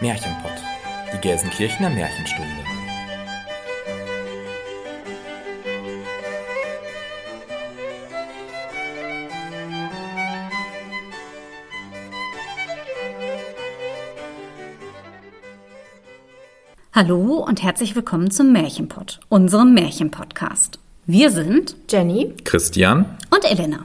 Märchenpott, die Gelsenkirchener Märchenstunde. Hallo und herzlich willkommen zum Märchenpott, unserem Märchenpodcast. Wir sind Jenny Christian und Elena.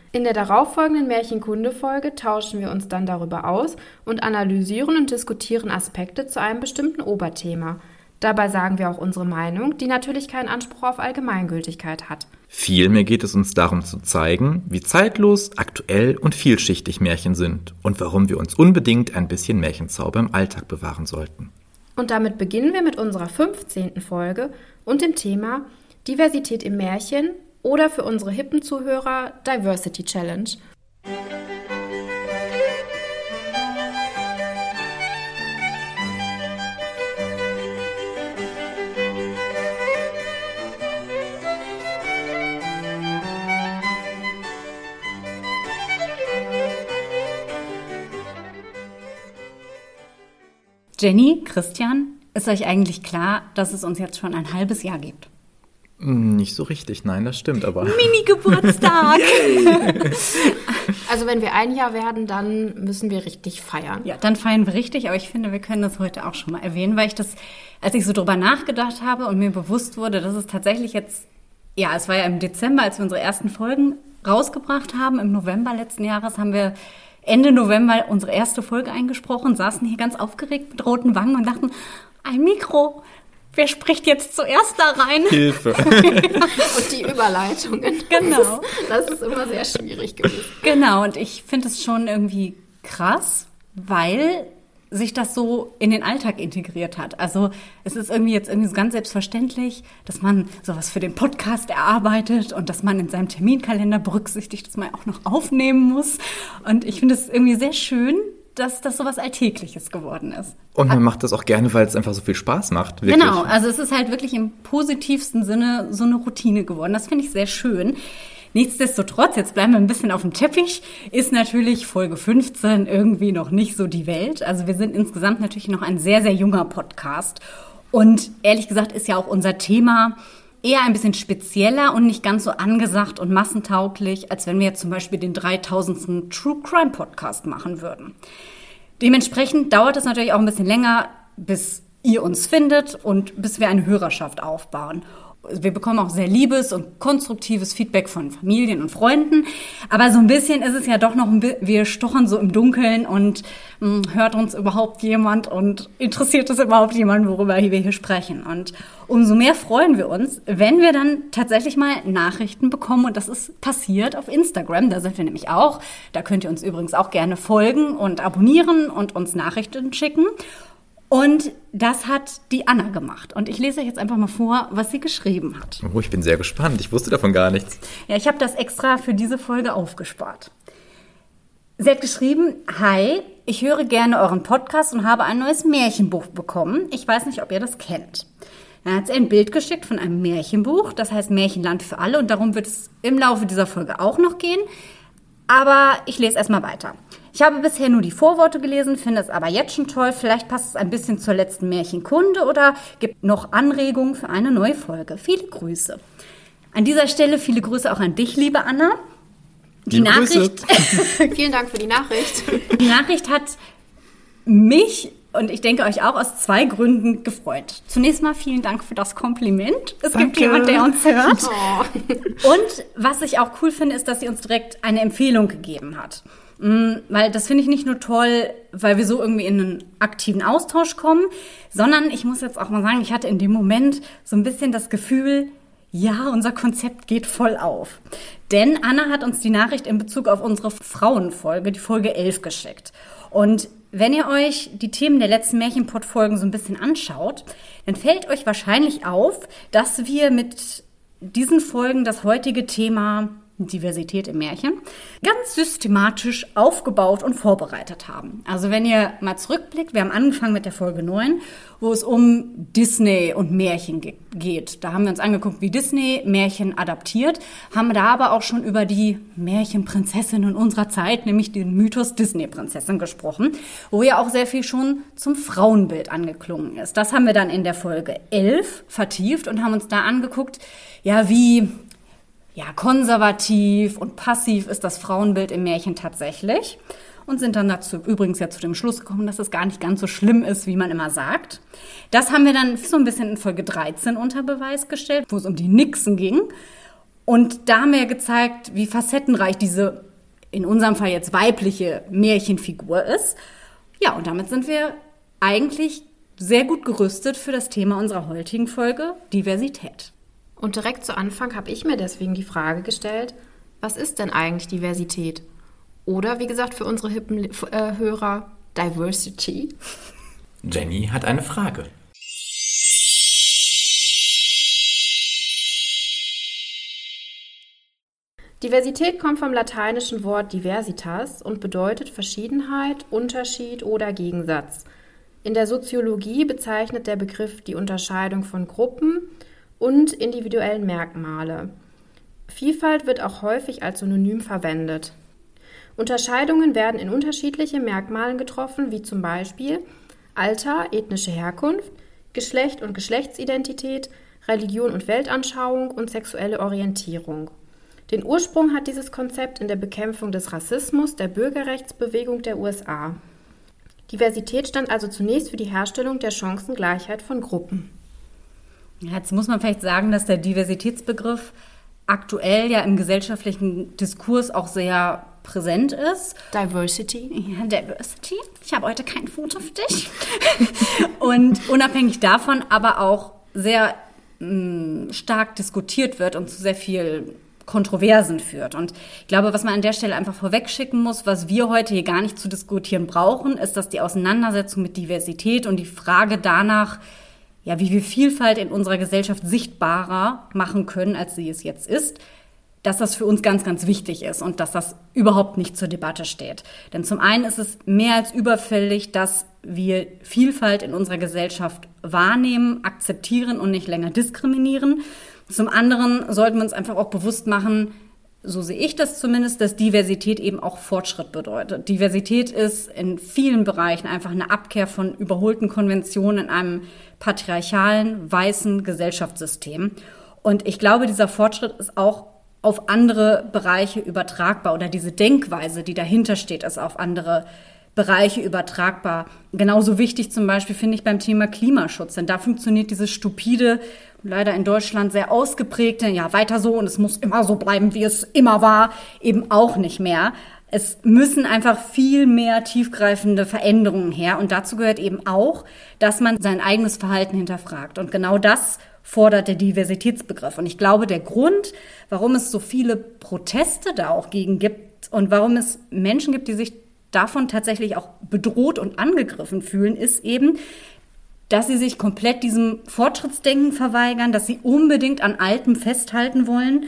In der darauffolgenden Märchenkunde-Folge tauschen wir uns dann darüber aus und analysieren und diskutieren Aspekte zu einem bestimmten Oberthema. Dabei sagen wir auch unsere Meinung, die natürlich keinen Anspruch auf Allgemeingültigkeit hat. Vielmehr geht es uns darum zu zeigen, wie zeitlos, aktuell und vielschichtig Märchen sind und warum wir uns unbedingt ein bisschen Märchenzauber im Alltag bewahren sollten. Und damit beginnen wir mit unserer 15. Folge und dem Thema Diversität im Märchen oder für unsere hippen Zuhörer Diversity Challenge. Jenny, Christian, ist euch eigentlich klar, dass es uns jetzt schon ein halbes Jahr gibt? Nicht so richtig, nein, das stimmt aber. Mini-Geburtstag! Also wenn wir ein Jahr werden, dann müssen wir richtig feiern. ja, dann feiern wir richtig, aber ich finde, wir können das heute auch schon mal erwähnen, weil ich das, als ich so drüber nachgedacht habe und mir bewusst wurde, dass es tatsächlich jetzt, ja, es war ja im Dezember, als wir unsere ersten Folgen rausgebracht haben, im November letzten Jahres haben wir Ende November unsere erste Folge eingesprochen, saßen hier ganz aufgeregt mit roten Wangen und dachten, ein Mikro, wer spricht jetzt zuerst da rein? Hilfe. Und die Überleitungen. Genau. Das ist, das ist immer sehr schwierig gewesen. Genau, und ich finde es schon irgendwie krass, weil sich das so in den Alltag integriert hat. Also es ist irgendwie jetzt irgendwie so ganz selbstverständlich, dass man sowas für den Podcast erarbeitet und dass man in seinem Terminkalender berücksichtigt, dass man auch noch aufnehmen muss. Und ich finde es irgendwie sehr schön, dass das sowas Alltägliches geworden ist. Und man macht das auch gerne, weil es einfach so viel Spaß macht. Wirklich. Genau, also es ist halt wirklich im positivsten Sinne so eine Routine geworden. Das finde ich sehr schön. Nichtsdestotrotz, jetzt bleiben wir ein bisschen auf dem Teppich, ist natürlich Folge 15 irgendwie noch nicht so die Welt. Also wir sind insgesamt natürlich noch ein sehr, sehr junger Podcast. Und ehrlich gesagt ist ja auch unser Thema eher ein bisschen spezieller und nicht ganz so angesagt und massentauglich, als wenn wir jetzt zum Beispiel den 3000. True Crime Podcast machen würden. Dementsprechend dauert es natürlich auch ein bisschen länger, bis ihr uns findet und bis wir eine Hörerschaft aufbauen. Wir bekommen auch sehr liebes und konstruktives Feedback von Familien und Freunden. Aber so ein bisschen ist es ja doch noch ein bisschen, wir stochern so im Dunkeln und mh, hört uns überhaupt jemand und interessiert es überhaupt jemand, worüber wir hier sprechen. Und umso mehr freuen wir uns, wenn wir dann tatsächlich mal Nachrichten bekommen. Und das ist passiert auf Instagram. Da sind wir nämlich auch. Da könnt ihr uns übrigens auch gerne folgen und abonnieren und uns Nachrichten schicken. Und das hat die Anna gemacht. Und ich lese euch jetzt einfach mal vor, was sie geschrieben hat. Oh, ich bin sehr gespannt. Ich wusste davon gar nichts. Ja, ich habe das extra für diese Folge aufgespart. Sie hat geschrieben, Hi, ich höre gerne euren Podcast und habe ein neues Märchenbuch bekommen. Ich weiß nicht, ob ihr das kennt. Dann hat sie ein Bild geschickt von einem Märchenbuch, das heißt Märchenland für alle und darum wird es im Laufe dieser Folge auch noch gehen. Aber ich lese erstmal weiter. Ich habe bisher nur die Vorworte gelesen, finde es aber jetzt schon toll. Vielleicht passt es ein bisschen zur letzten Märchenkunde oder gibt noch Anregungen für eine neue Folge. Viele Grüße. An dieser Stelle viele Grüße auch an dich, liebe Anna. Die Liebe Grüße. Nachricht, Vielen Dank für die Nachricht. die Nachricht hat mich und ich denke euch auch aus zwei Gründen gefreut. Zunächst mal vielen Dank für das Kompliment. Es gibt Danke. jemand, der uns hört. Oh. Und was ich auch cool finde, ist, dass sie uns direkt eine Empfehlung gegeben hat. Mm, Weil das finde ich nicht nur toll, weil wir so irgendwie in einen aktiven Austausch kommen, sondern ich muss jetzt auch mal sagen, ich hatte in dem Moment so ein bisschen das Gefühl, ja, unser Konzept geht voll auf. Denn Anna hat uns die Nachricht in Bezug auf unsere Frauenfolge, die Folge 11, geschickt. Und wenn ihr euch die Themen der letzten Märchenpod-Folgen so ein bisschen anschaut, dann fällt euch wahrscheinlich auf, dass wir mit diesen Folgen das heutige Thema Diversität im Märchen, ganz systematisch aufgebaut und vorbereitet haben. Also wenn ihr mal zurückblickt, wir haben angefangen mit der Folge 9, wo es um Disney und Märchen geht. Da haben wir uns angeguckt, wie Disney Märchen adaptiert, haben da aber auch schon über die Märchenprinzessin in unserer Zeit, nämlich den Mythos Disney-Prinzessin gesprochen, wo ja auch sehr viel schon zum Frauenbild angeklungen ist. Das haben wir dann in der Folge 11 vertieft und haben uns da angeguckt, ja, wie ja, konservativ und passiv ist das Frauenbild im Märchen tatsächlich und sind dann dazu übrigens ja zu dem Schluss gekommen, dass es gar nicht ganz so schlimm ist, wie man immer sagt. Das haben wir dann so ein bisschen in Folge 13 unter Beweis gestellt, wo es um die Nixen ging. Und da haben wir gezeigt, wie facettenreich diese in unserem Fall jetzt weibliche Märchenfigur ist. Ja, und damit sind wir eigentlich sehr gut gerüstet für das Thema unserer heutigen Folge Diversität. Und direkt zu Anfang habe ich mir deswegen die Frage gestellt, was ist denn eigentlich Diversität? Oder wie gesagt für unsere hippen äh, Hörer, Diversity. Jenny hat eine Frage. Diversität kommt vom lateinischen Wort diversitas und bedeutet Verschiedenheit, Unterschied oder Gegensatz. In der Soziologie bezeichnet der Begriff die Unterscheidung von Gruppen, und individuellen Merkmale. Vielfalt wird auch häufig als Synonym verwendet. Unterscheidungen werden in unterschiedliche Merkmalen getroffen, wie zum Beispiel Alter, ethnische Herkunft, Geschlecht und Geschlechtsidentität, Religion und Weltanschauung und sexuelle Orientierung. Den Ursprung hat dieses Konzept in der Bekämpfung des Rassismus der Bürgerrechtsbewegung der USA. Diversität stand also zunächst für die Herstellung der Chancengleichheit von Gruppen. Jetzt muss man vielleicht sagen, dass der Diversitätsbegriff aktuell ja im gesellschaftlichen Diskurs auch sehr präsent ist. Diversity. Ja, Diversity. Ich habe heute kein Foto für dich. und unabhängig davon aber auch sehr mh, mm, stark diskutiert wird und zu sehr viel Kontroversen führt. Und ich glaube, was man an der Stelle einfach vorwegschicken muss, was wir heute hier gar nicht zu diskutieren brauchen, ist, dass die Auseinandersetzung mit Diversität und die Frage danach, ja, wie wir Vielfalt in unserer Gesellschaft sichtbarer machen können, als sie es jetzt ist, dass das für uns ganz, ganz wichtig ist und dass das überhaupt nicht zur Debatte steht. Denn zum einen ist es mehr als überfällig, dass wir Vielfalt in unserer Gesellschaft wahrnehmen, akzeptieren und nicht länger diskriminieren. Zum anderen sollten wir uns einfach auch bewusst machen, so sehe ich das zumindest, dass Diversität eben auch Fortschritt bedeutet. Diversität ist in vielen Bereichen einfach eine Abkehr von überholten Konventionen in einem patriarchalen, weißen Gesellschaftssystem. Und ich glaube, dieser Fortschritt ist auch auf andere Bereiche übertragbar oder diese Denkweise, die dahinter steht, ist auf andere Bereiche übertragbar. Genauso wichtig zum Beispiel finde ich beim Thema Klimaschutz, denn da funktioniert dieses stupide, leider in Deutschland sehr ausgeprägte, ja weiter so und es muss immer so bleiben, wie es immer war, eben auch nicht mehr. Es müssen einfach viel mehr tiefgreifende Veränderungen her und dazu gehört eben auch, dass man sein eigenes Verhalten hinterfragt. Und genau das fordert der Diversitätsbegriff. Und ich glaube, der Grund, warum es so viele Proteste da auch gegen gibt und warum es Menschen gibt, die sich davon tatsächlich auch bedroht und angegriffen fühlen, ist eben, dass sie sich komplett diesem Fortschrittsdenken verweigern, dass sie unbedingt an Altem festhalten wollen.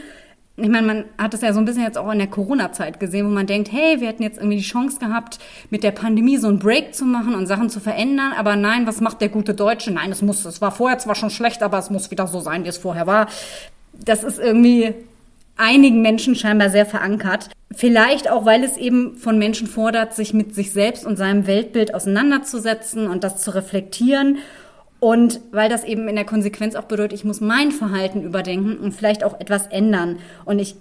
Ich meine, man hat es ja so ein bisschen jetzt auch in der Corona-Zeit gesehen, wo man denkt, hey, wir hätten jetzt irgendwie die Chance gehabt, mit der Pandemie so einen Break zu machen und Sachen zu verändern. Aber nein, was macht der gute Deutsche? Nein, es muss, es war vorher zwar schon schlecht, aber es muss wieder so sein, wie es vorher war. Das ist irgendwie einigen Menschen scheinbar sehr verankert. Vielleicht auch, weil es eben von Menschen fordert, sich mit sich selbst und seinem Weltbild auseinanderzusetzen und das zu reflektieren. Und weil das eben in der Konsequenz auch bedeutet, ich muss mein Verhalten überdenken und vielleicht auch etwas ändern. Und ich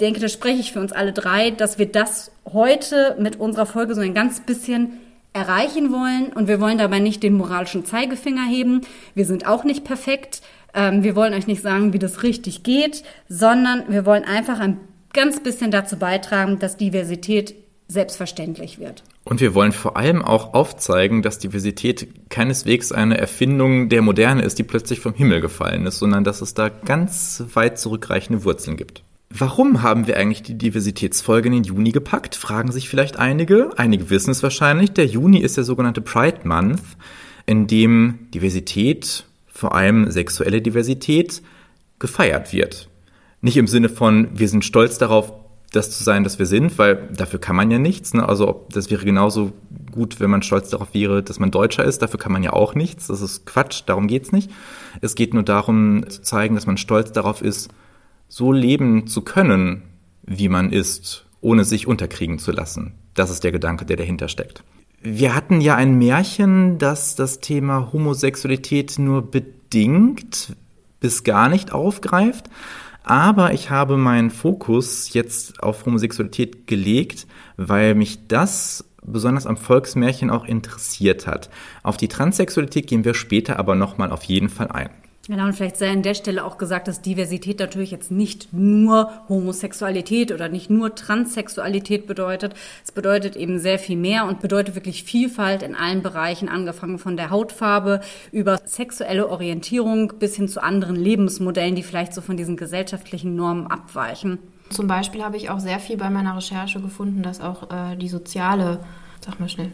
denke, da spreche ich für uns alle drei, dass wir das heute mit unserer Folge so ein ganz bisschen erreichen wollen. Und wir wollen dabei nicht den moralischen Zeigefinger heben. Wir sind auch nicht perfekt. Ähm, wir wollen euch nicht sagen, wie das richtig geht, sondern wir wollen einfach ein ganz bisschen dazu beitragen, dass Diversität selbstverständlich wird. Und wir wollen vor allem auch aufzeigen, dass Diversität keineswegs eine Erfindung der Moderne ist, die plötzlich vom Himmel gefallen ist, sondern dass es da ganz weit zurückreichende Wurzeln gibt. Warum haben wir eigentlich die Diversitätsfolge in den Juni gepackt? Fragen sich vielleicht einige. Einige wissen es wahrscheinlich. Der Juni ist der sogenannte Pride Month, in dem Diversität, vor allem sexuelle Diversität, gefeiert wird. Nicht im Sinne von, wir sind stolz darauf, das zu sein, dass wir sind, weil dafür kann man ja nichts. Ne? Also das wäre genauso gut, wenn man stolz darauf wäre, dass man Deutscher ist. Dafür kann man ja auch nichts. Das ist Quatsch, darum geht's nicht. Es geht nur darum zu zeigen, dass man stolz darauf ist, so leben zu können, wie man ist, ohne sich unterkriegen zu lassen. Das ist der Gedanke, der dahinter steckt. Wir hatten ja ein Märchen, das das Thema Homosexualität nur bedingt bis gar nicht aufgreift. Aber ich habe meinen Fokus jetzt auf Homosexualität gelegt, weil mich das besonders am Volksmärchen auch interessiert hat. Auf die Transsexualität gehen wir später aber nochmal auf jeden Fall ein. Genau, und vielleicht sei an der Stelle auch gesagt, dass Diversität natürlich jetzt nicht nur Homosexualität oder nicht nur Transsexualität bedeutet. Es bedeutet eben sehr viel mehr und bedeutet wirklich Vielfalt in allen Bereichen, angefangen von der Hautfarbe über sexuelle Orientierung bis hin zu anderen Lebensmodellen, die vielleicht so von diesen gesellschaftlichen Normen abweichen. Zum Beispiel habe ich auch sehr viel bei meiner Recherche gefunden, dass auch äh, die soziale, sag mal schnell,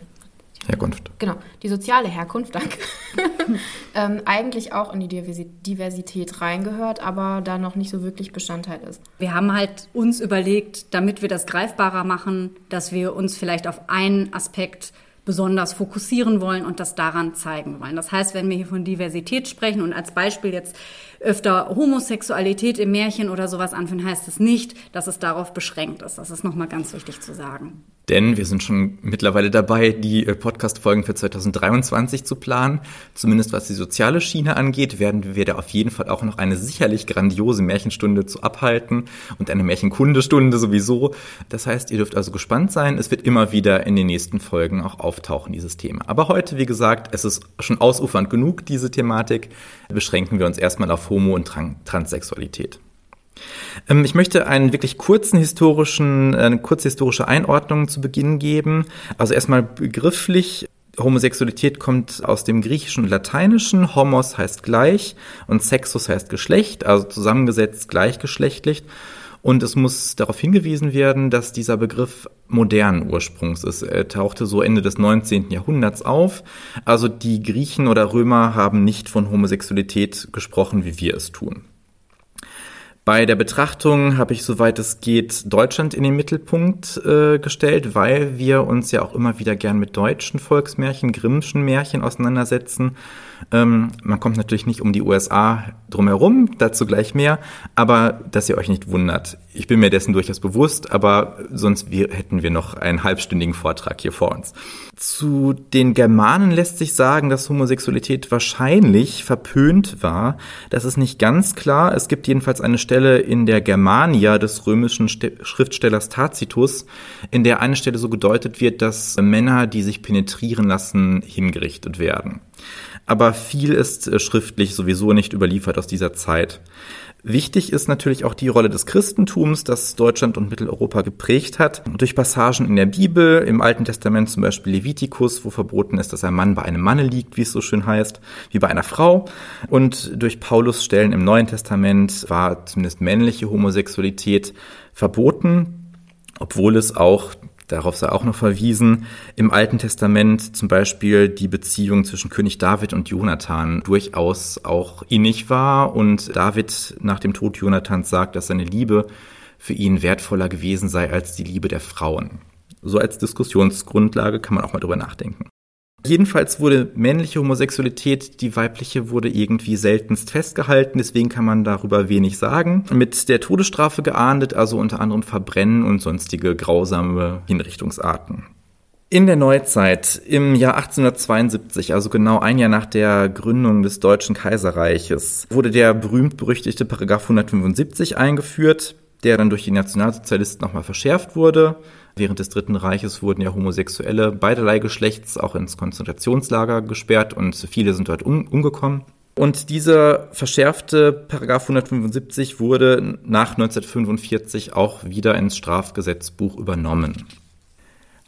Herkunft. Genau, die soziale Herkunft, danke. ähm, eigentlich auch in die Diversität reingehört, aber da noch nicht so wirklich Bestandteil ist. Wir haben halt uns überlegt, damit wir das greifbarer machen, dass wir uns vielleicht auf einen Aspekt besonders fokussieren wollen und das daran zeigen wollen. Das heißt, wenn wir hier von Diversität sprechen und als Beispiel jetzt öfter Homosexualität im Märchen oder sowas anführen, heißt es nicht, dass es darauf beschränkt ist. Das ist nochmal ganz wichtig zu sagen. Denn wir sind schon mittlerweile dabei, die äh, Podcast-Folgen für 2023 zu planen. Zumindest was die soziale Schiene angeht, werden wir da auf jeden Fall auch noch eine sicherlich grandiose Märchenstunde zu abhalten und eine Märchenkundestunde sowieso. Das heißt, ihr dürft also gespannt sein. Es wird immer wieder in den nächsten Folgen auch auftauchen, dieses Thema. Aber heute, wie gesagt, es ist schon ausufernd genug, diese Thematik. Beschränken wir uns erstmal auf Homo- und Transsexualität. Ähm, ich möchte einen wirklich kurzen historischen, eine kurze historische Einordnung zu Beginn geben. Also erstmal begrifflich. Homosexualität kommt aus dem Griechischen und Lateinischen. Homos heißt gleich und Sexus heißt Geschlecht, also zusammengesetzt gleichgeschlechtlich. Und es muss darauf hingewiesen werden, dass dieser Begriff modernen Ursprungs ist. Er tauchte so Ende des 19. Jahrhunderts auf. Also die Griechen oder Römer haben nicht von Homosexualität gesprochen, wie wir es tun. Bei der Betrachtung habe ich, soweit es geht, Deutschland in den Mittelpunkt äh, gestellt, weil wir uns ja auch immer wieder gern mit deutschen Volksmärchen, Grimmschen Märchen auseinandersetzen. Ähm, man kommt natürlich nicht um die USA drumherum, dazu gleich mehr, aber dass ihr euch nicht wundert. Ich bin mir dessen durchaus bewusst, aber sonst wir, hätten wir noch einen halbstündigen Vortrag hier vor uns. Zu den Germanen lässt sich sagen, dass Homosexualität wahrscheinlich verpönt war. Das ist nicht ganz klar. Es gibt jedenfalls eine Stelle in der Germania des römischen Schriftstellers Tacitus, in der eine Stelle so gedeutet wird, dass Männer, die sich penetrieren lassen, hingerichtet werden. Aber viel ist äh, schriftlich sowieso nicht überliefert aus dieser Zeit. Wichtig ist natürlich auch die Rolle des Christentums, das Deutschland und Mitteleuropa geprägt hat. Durch Passagen in der Bibel, im Alten Testament zum Beispiel Levitikus, wo verboten ist, dass ein Mann bei einem Manne liegt, wie es so schön heißt, wie bei einer Frau. Und durch Paulus Stellen im Neuen Testament war zumindest männliche Homosexualität verboten, obwohl es auch Darauf sei auch noch verwiesen. Im Alten Testament zum Beispiel die Beziehung zwischen König David und Jonathan durchaus auch innig war und David nach dem Tod Jonathans sagt, dass seine Liebe für ihn wertvoller gewesen sei als die Liebe der Frauen. So als Diskussionsgrundlage kann man auch mal drüber nachdenken. Jedenfalls wurde männliche Homosexualität, die weibliche wurde irgendwie seltenst festgehalten, deswegen kann man darüber wenig sagen. Mit der Todesstrafe geahndet, also unter anderem Verbrennen und sonstige grausame Hinrichtungsarten. In der Neuzeit, im Jahr 1872, also genau ein Jahr nach der Gründung des Deutschen Kaiserreiches, wurde der berühmt-berüchtigte Paragraph 175 eingeführt, der dann durch die Nationalsozialisten nochmal verschärft wurde. Während des Dritten Reiches wurden ja Homosexuelle beiderlei Geschlechts auch ins Konzentrationslager gesperrt und viele sind dort um, umgekommen. Und dieser verschärfte Paragraph 175 wurde nach 1945 auch wieder ins Strafgesetzbuch übernommen.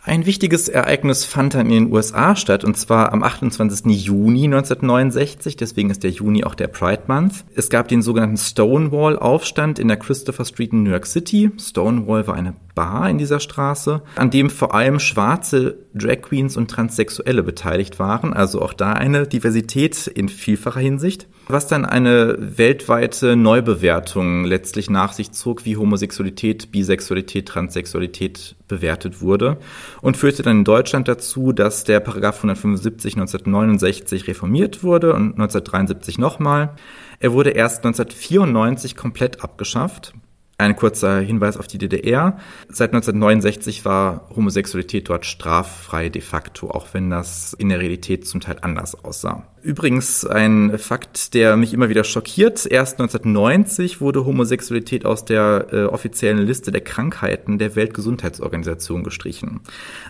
Ein wichtiges Ereignis fand dann in den USA statt, und zwar am 28. Juni 1969, deswegen ist der Juni auch der Pride Month. Es gab den sogenannten Stonewall-Aufstand in der Christopher Street in New York City. Stonewall war eine Bar in dieser Straße, an dem vor allem schwarze Drag Queens und Transsexuelle beteiligt waren, also auch da eine Diversität in vielfacher Hinsicht, was dann eine weltweite Neubewertung letztlich nach sich zog, wie Homosexualität, Bisexualität, Transsexualität bewertet wurde und führte dann in Deutschland dazu, dass der Paragraph 175 1969 reformiert wurde und 1973 nochmal. Er wurde erst 1994 komplett abgeschafft. Ein kurzer Hinweis auf die DDR. Seit 1969 war Homosexualität dort straffrei de facto, auch wenn das in der Realität zum Teil anders aussah. Übrigens ein Fakt, der mich immer wieder schockiert. Erst 1990 wurde Homosexualität aus der äh, offiziellen Liste der Krankheiten der Weltgesundheitsorganisation gestrichen.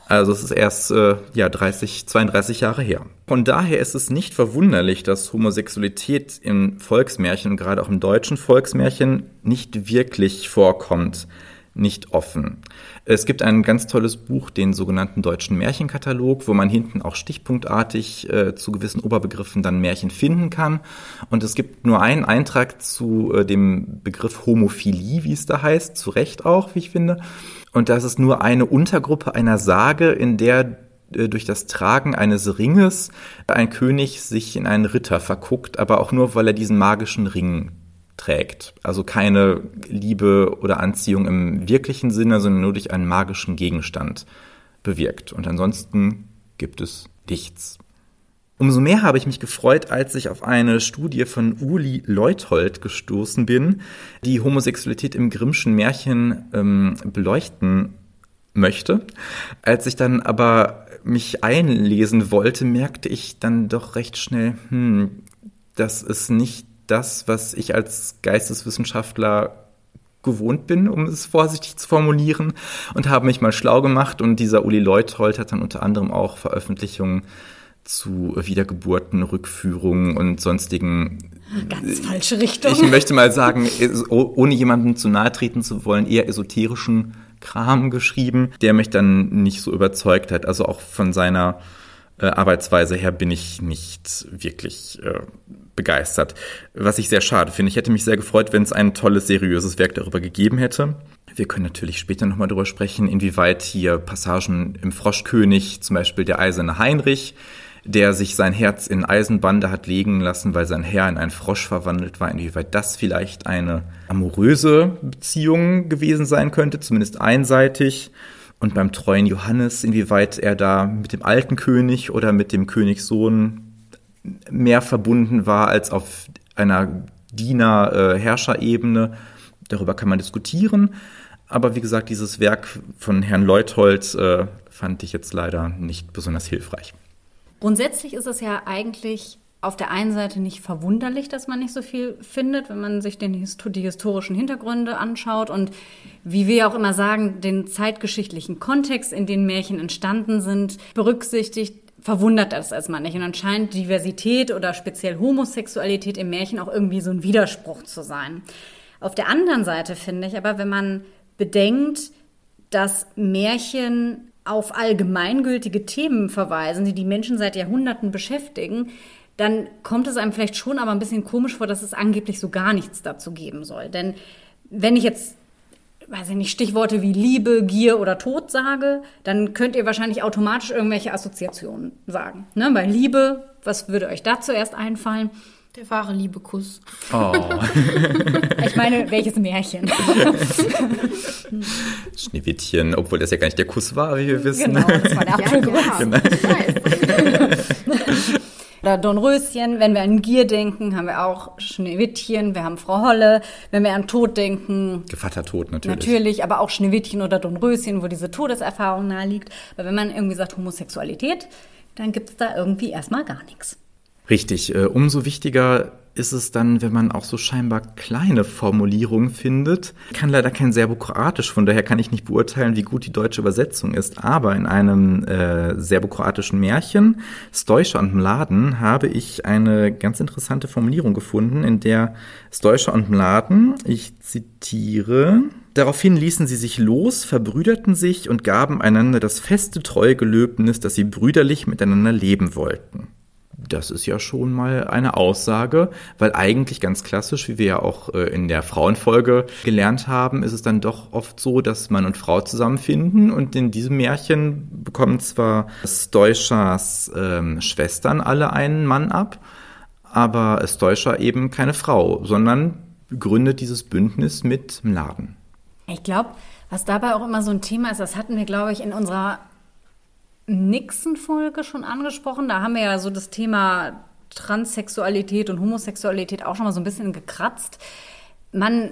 Also es ist erst äh, ja 30, 32 Jahre her. Von daher ist es nicht verwunderlich, dass Homosexualität im Volksmärchen gerade auch im deutschen Volksmärchen nicht wirklich vorkommt, nicht offen. Es gibt ein ganz tolles Buch, den sogenannten deutschen Märchenkatalog, wo man hinten auch stichpunktartig äh, zu gewissen Oberbegriffen dann Märchen finden kann. Und es gibt nur einen Eintrag zu äh, dem Begriff Homophilie, wie es da heißt, zu Recht auch, wie ich finde. Und das ist nur eine Untergruppe einer Sage, in der äh, durch das Tragen eines Ringes ein König sich in einen Ritter verguckt, aber auch nur, weil er diesen magischen Ring trägt. Also keine Liebe oder Anziehung im wirklichen Sinne, sondern nur durch einen magischen Gegenstand bewirkt. Und ansonsten gibt es nichts. Umso mehr habe ich mich gefreut, als ich auf eine Studie von Uli Leuthold gestoßen bin, die Homosexualität im Grimmschen Märchen ähm, beleuchten möchte. Als ich dann aber mich einlesen wollte, merkte ich dann doch recht schnell, hm, das ist nicht das, was ich als Geisteswissenschaftler gewohnt bin, um es vorsichtig zu formulieren, und habe mich mal schlau gemacht. Und dieser Uli Leuthold hat dann unter anderem auch Veröffentlichungen zu Wiedergeburten, Rückführungen und sonstigen. Ganz falsche Richtung. Ich möchte mal sagen, ohne jemandem zu nahe treten zu wollen, eher esoterischen Kram geschrieben, der mich dann nicht so überzeugt hat. Also auch von seiner äh, Arbeitsweise her bin ich nicht wirklich äh, begeistert. Was ich sehr schade finde. Ich hätte mich sehr gefreut, wenn es ein tolles, seriöses Werk darüber gegeben hätte. Wir können natürlich später nochmal darüber sprechen, inwieweit hier Passagen im Froschkönig, zum Beispiel der eiserne Heinrich, der sich sein Herz in Eisenbande hat legen lassen, weil sein Herr in einen Frosch verwandelt war, inwieweit das vielleicht eine amoröse Beziehung gewesen sein könnte, zumindest einseitig. Und beim treuen Johannes, inwieweit er da mit dem alten König oder mit dem Königssohn mehr verbunden war als auf einer Diener-Herrscher-Ebene. Darüber kann man diskutieren. Aber wie gesagt, dieses Werk von Herrn Leuthold äh, fand ich jetzt leider nicht besonders hilfreich. Grundsätzlich ist es ja eigentlich auf der einen Seite nicht verwunderlich, dass man nicht so viel findet, wenn man sich den, die historischen Hintergründe anschaut und wie wir auch immer sagen, den zeitgeschichtlichen Kontext, in dem Märchen entstanden sind, berücksichtigt, verwundert das erstmal nicht. Und anscheinend Diversität oder speziell Homosexualität im Märchen auch irgendwie so ein Widerspruch zu sein. Auf der anderen Seite finde ich aber, wenn man bedenkt, dass Märchen auf allgemeingültige Themen verweisen, die die Menschen seit Jahrhunderten beschäftigen, dann kommt es einem vielleicht schon aber ein bisschen komisch vor, dass es angeblich so gar nichts dazu geben soll. Denn wenn ich jetzt, weiß ich nicht, Stichworte wie Liebe, Gier oder Tod sage, dann könnt ihr wahrscheinlich automatisch irgendwelche Assoziationen sagen. Ne? Bei Liebe, was würde euch da zuerst einfallen? Der wahre Liebekuss. Oh. ich meine, welches Märchen? Schneewittchen, obwohl das ja gar nicht der Kuss war, wie wir wissen. Genau, das war der Apfelkuss. Ja, genau. Oder Dornröschen. Wenn wir an Gier denken, haben wir auch Schneewittchen, wir haben Frau Holle. Wenn wir an Tod denken. Gevatter Tod natürlich. Natürlich, aber auch Schneewittchen oder Dornröschen, wo diese Todeserfahrung nahe liegt. Weil wenn man irgendwie sagt Homosexualität, dann gibt es da irgendwie erstmal gar nichts. Richtig. Äh, umso wichtiger ist es dann, wenn man auch so scheinbar kleine Formulierungen findet. Ich kann leider kein Serbokroatisch, von daher kann ich nicht beurteilen, wie gut die deutsche Übersetzung ist. Aber in einem äh, serbokroatischen Märchen, Stoischer und Mladen, habe ich eine ganz interessante Formulierung gefunden, in der Stoischer und Mladen, ich zitiere, Daraufhin ließen sie sich los, verbrüderten sich und gaben einander das feste Treugelöbnis, dass sie brüderlich miteinander leben wollten. Das ist ja schon mal eine Aussage, weil eigentlich ganz klassisch, wie wir ja auch äh, in der Frauenfolge gelernt haben, ist es dann doch oft so, dass Mann und Frau zusammenfinden und in diesem Märchen bekommen zwar Stoischas ähm, Schwestern alle einen Mann ab, aber Stoischa eben keine Frau, sondern gründet dieses Bündnis mit Mladen. Ich glaube, was dabei auch immer so ein Thema ist, das hatten wir, glaube ich, in unserer Nixon-Folge schon angesprochen. Da haben wir ja so das Thema Transsexualität und Homosexualität auch schon mal so ein bisschen gekratzt. Man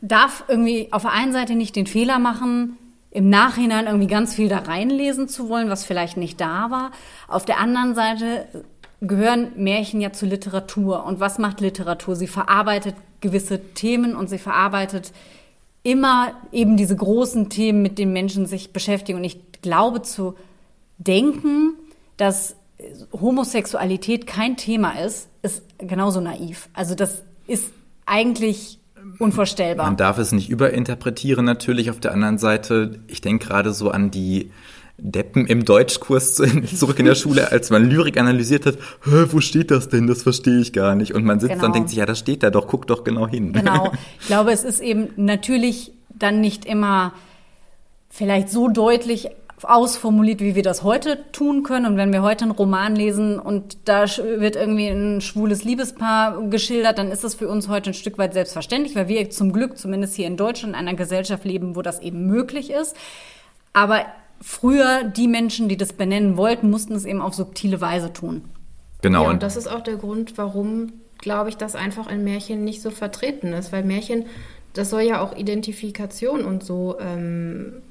darf irgendwie auf der einen Seite nicht den Fehler machen, im Nachhinein irgendwie ganz viel da reinlesen zu wollen, was vielleicht nicht da war. Auf der anderen Seite gehören Märchen ja zur Literatur. Und was macht Literatur? Sie verarbeitet gewisse Themen und sie verarbeitet immer eben diese großen Themen, mit denen Menschen sich beschäftigen. Und ich glaube zu denken, dass Homosexualität kein Thema ist, ist genauso naiv. Also das ist eigentlich unvorstellbar. Man darf es nicht überinterpretieren natürlich. Auf der anderen Seite, ich denke gerade so an die Deppen im Deutschkurs zurück in der Schule, als man Lyrik analysiert hat, wo steht das denn? Das verstehe ich gar nicht. Und man sitzt genau. und denkt sich, ja, das steht da doch, guck doch genau hin. Genau. Ich glaube, es ist eben natürlich dann nicht immer vielleicht so deutlich ausformuliert, wie wir das heute tun können. Und wenn wir heute einen Roman lesen und da wird irgendwie ein schwules Liebespaar geschildert, dann ist das für uns heute ein Stück weit selbstverständlich, weil wir zum Glück zumindest hier in Deutschland in einer Gesellschaft leben, wo das eben möglich ist. Aber früher die Menschen, die das benennen wollten, mussten es eben auf subtile Weise tun. Genau. Ja, und das ist auch der Grund, warum, glaube ich, das einfach in Märchen nicht so vertreten ist, weil Märchen, das soll ja auch Identifikation und so ähm,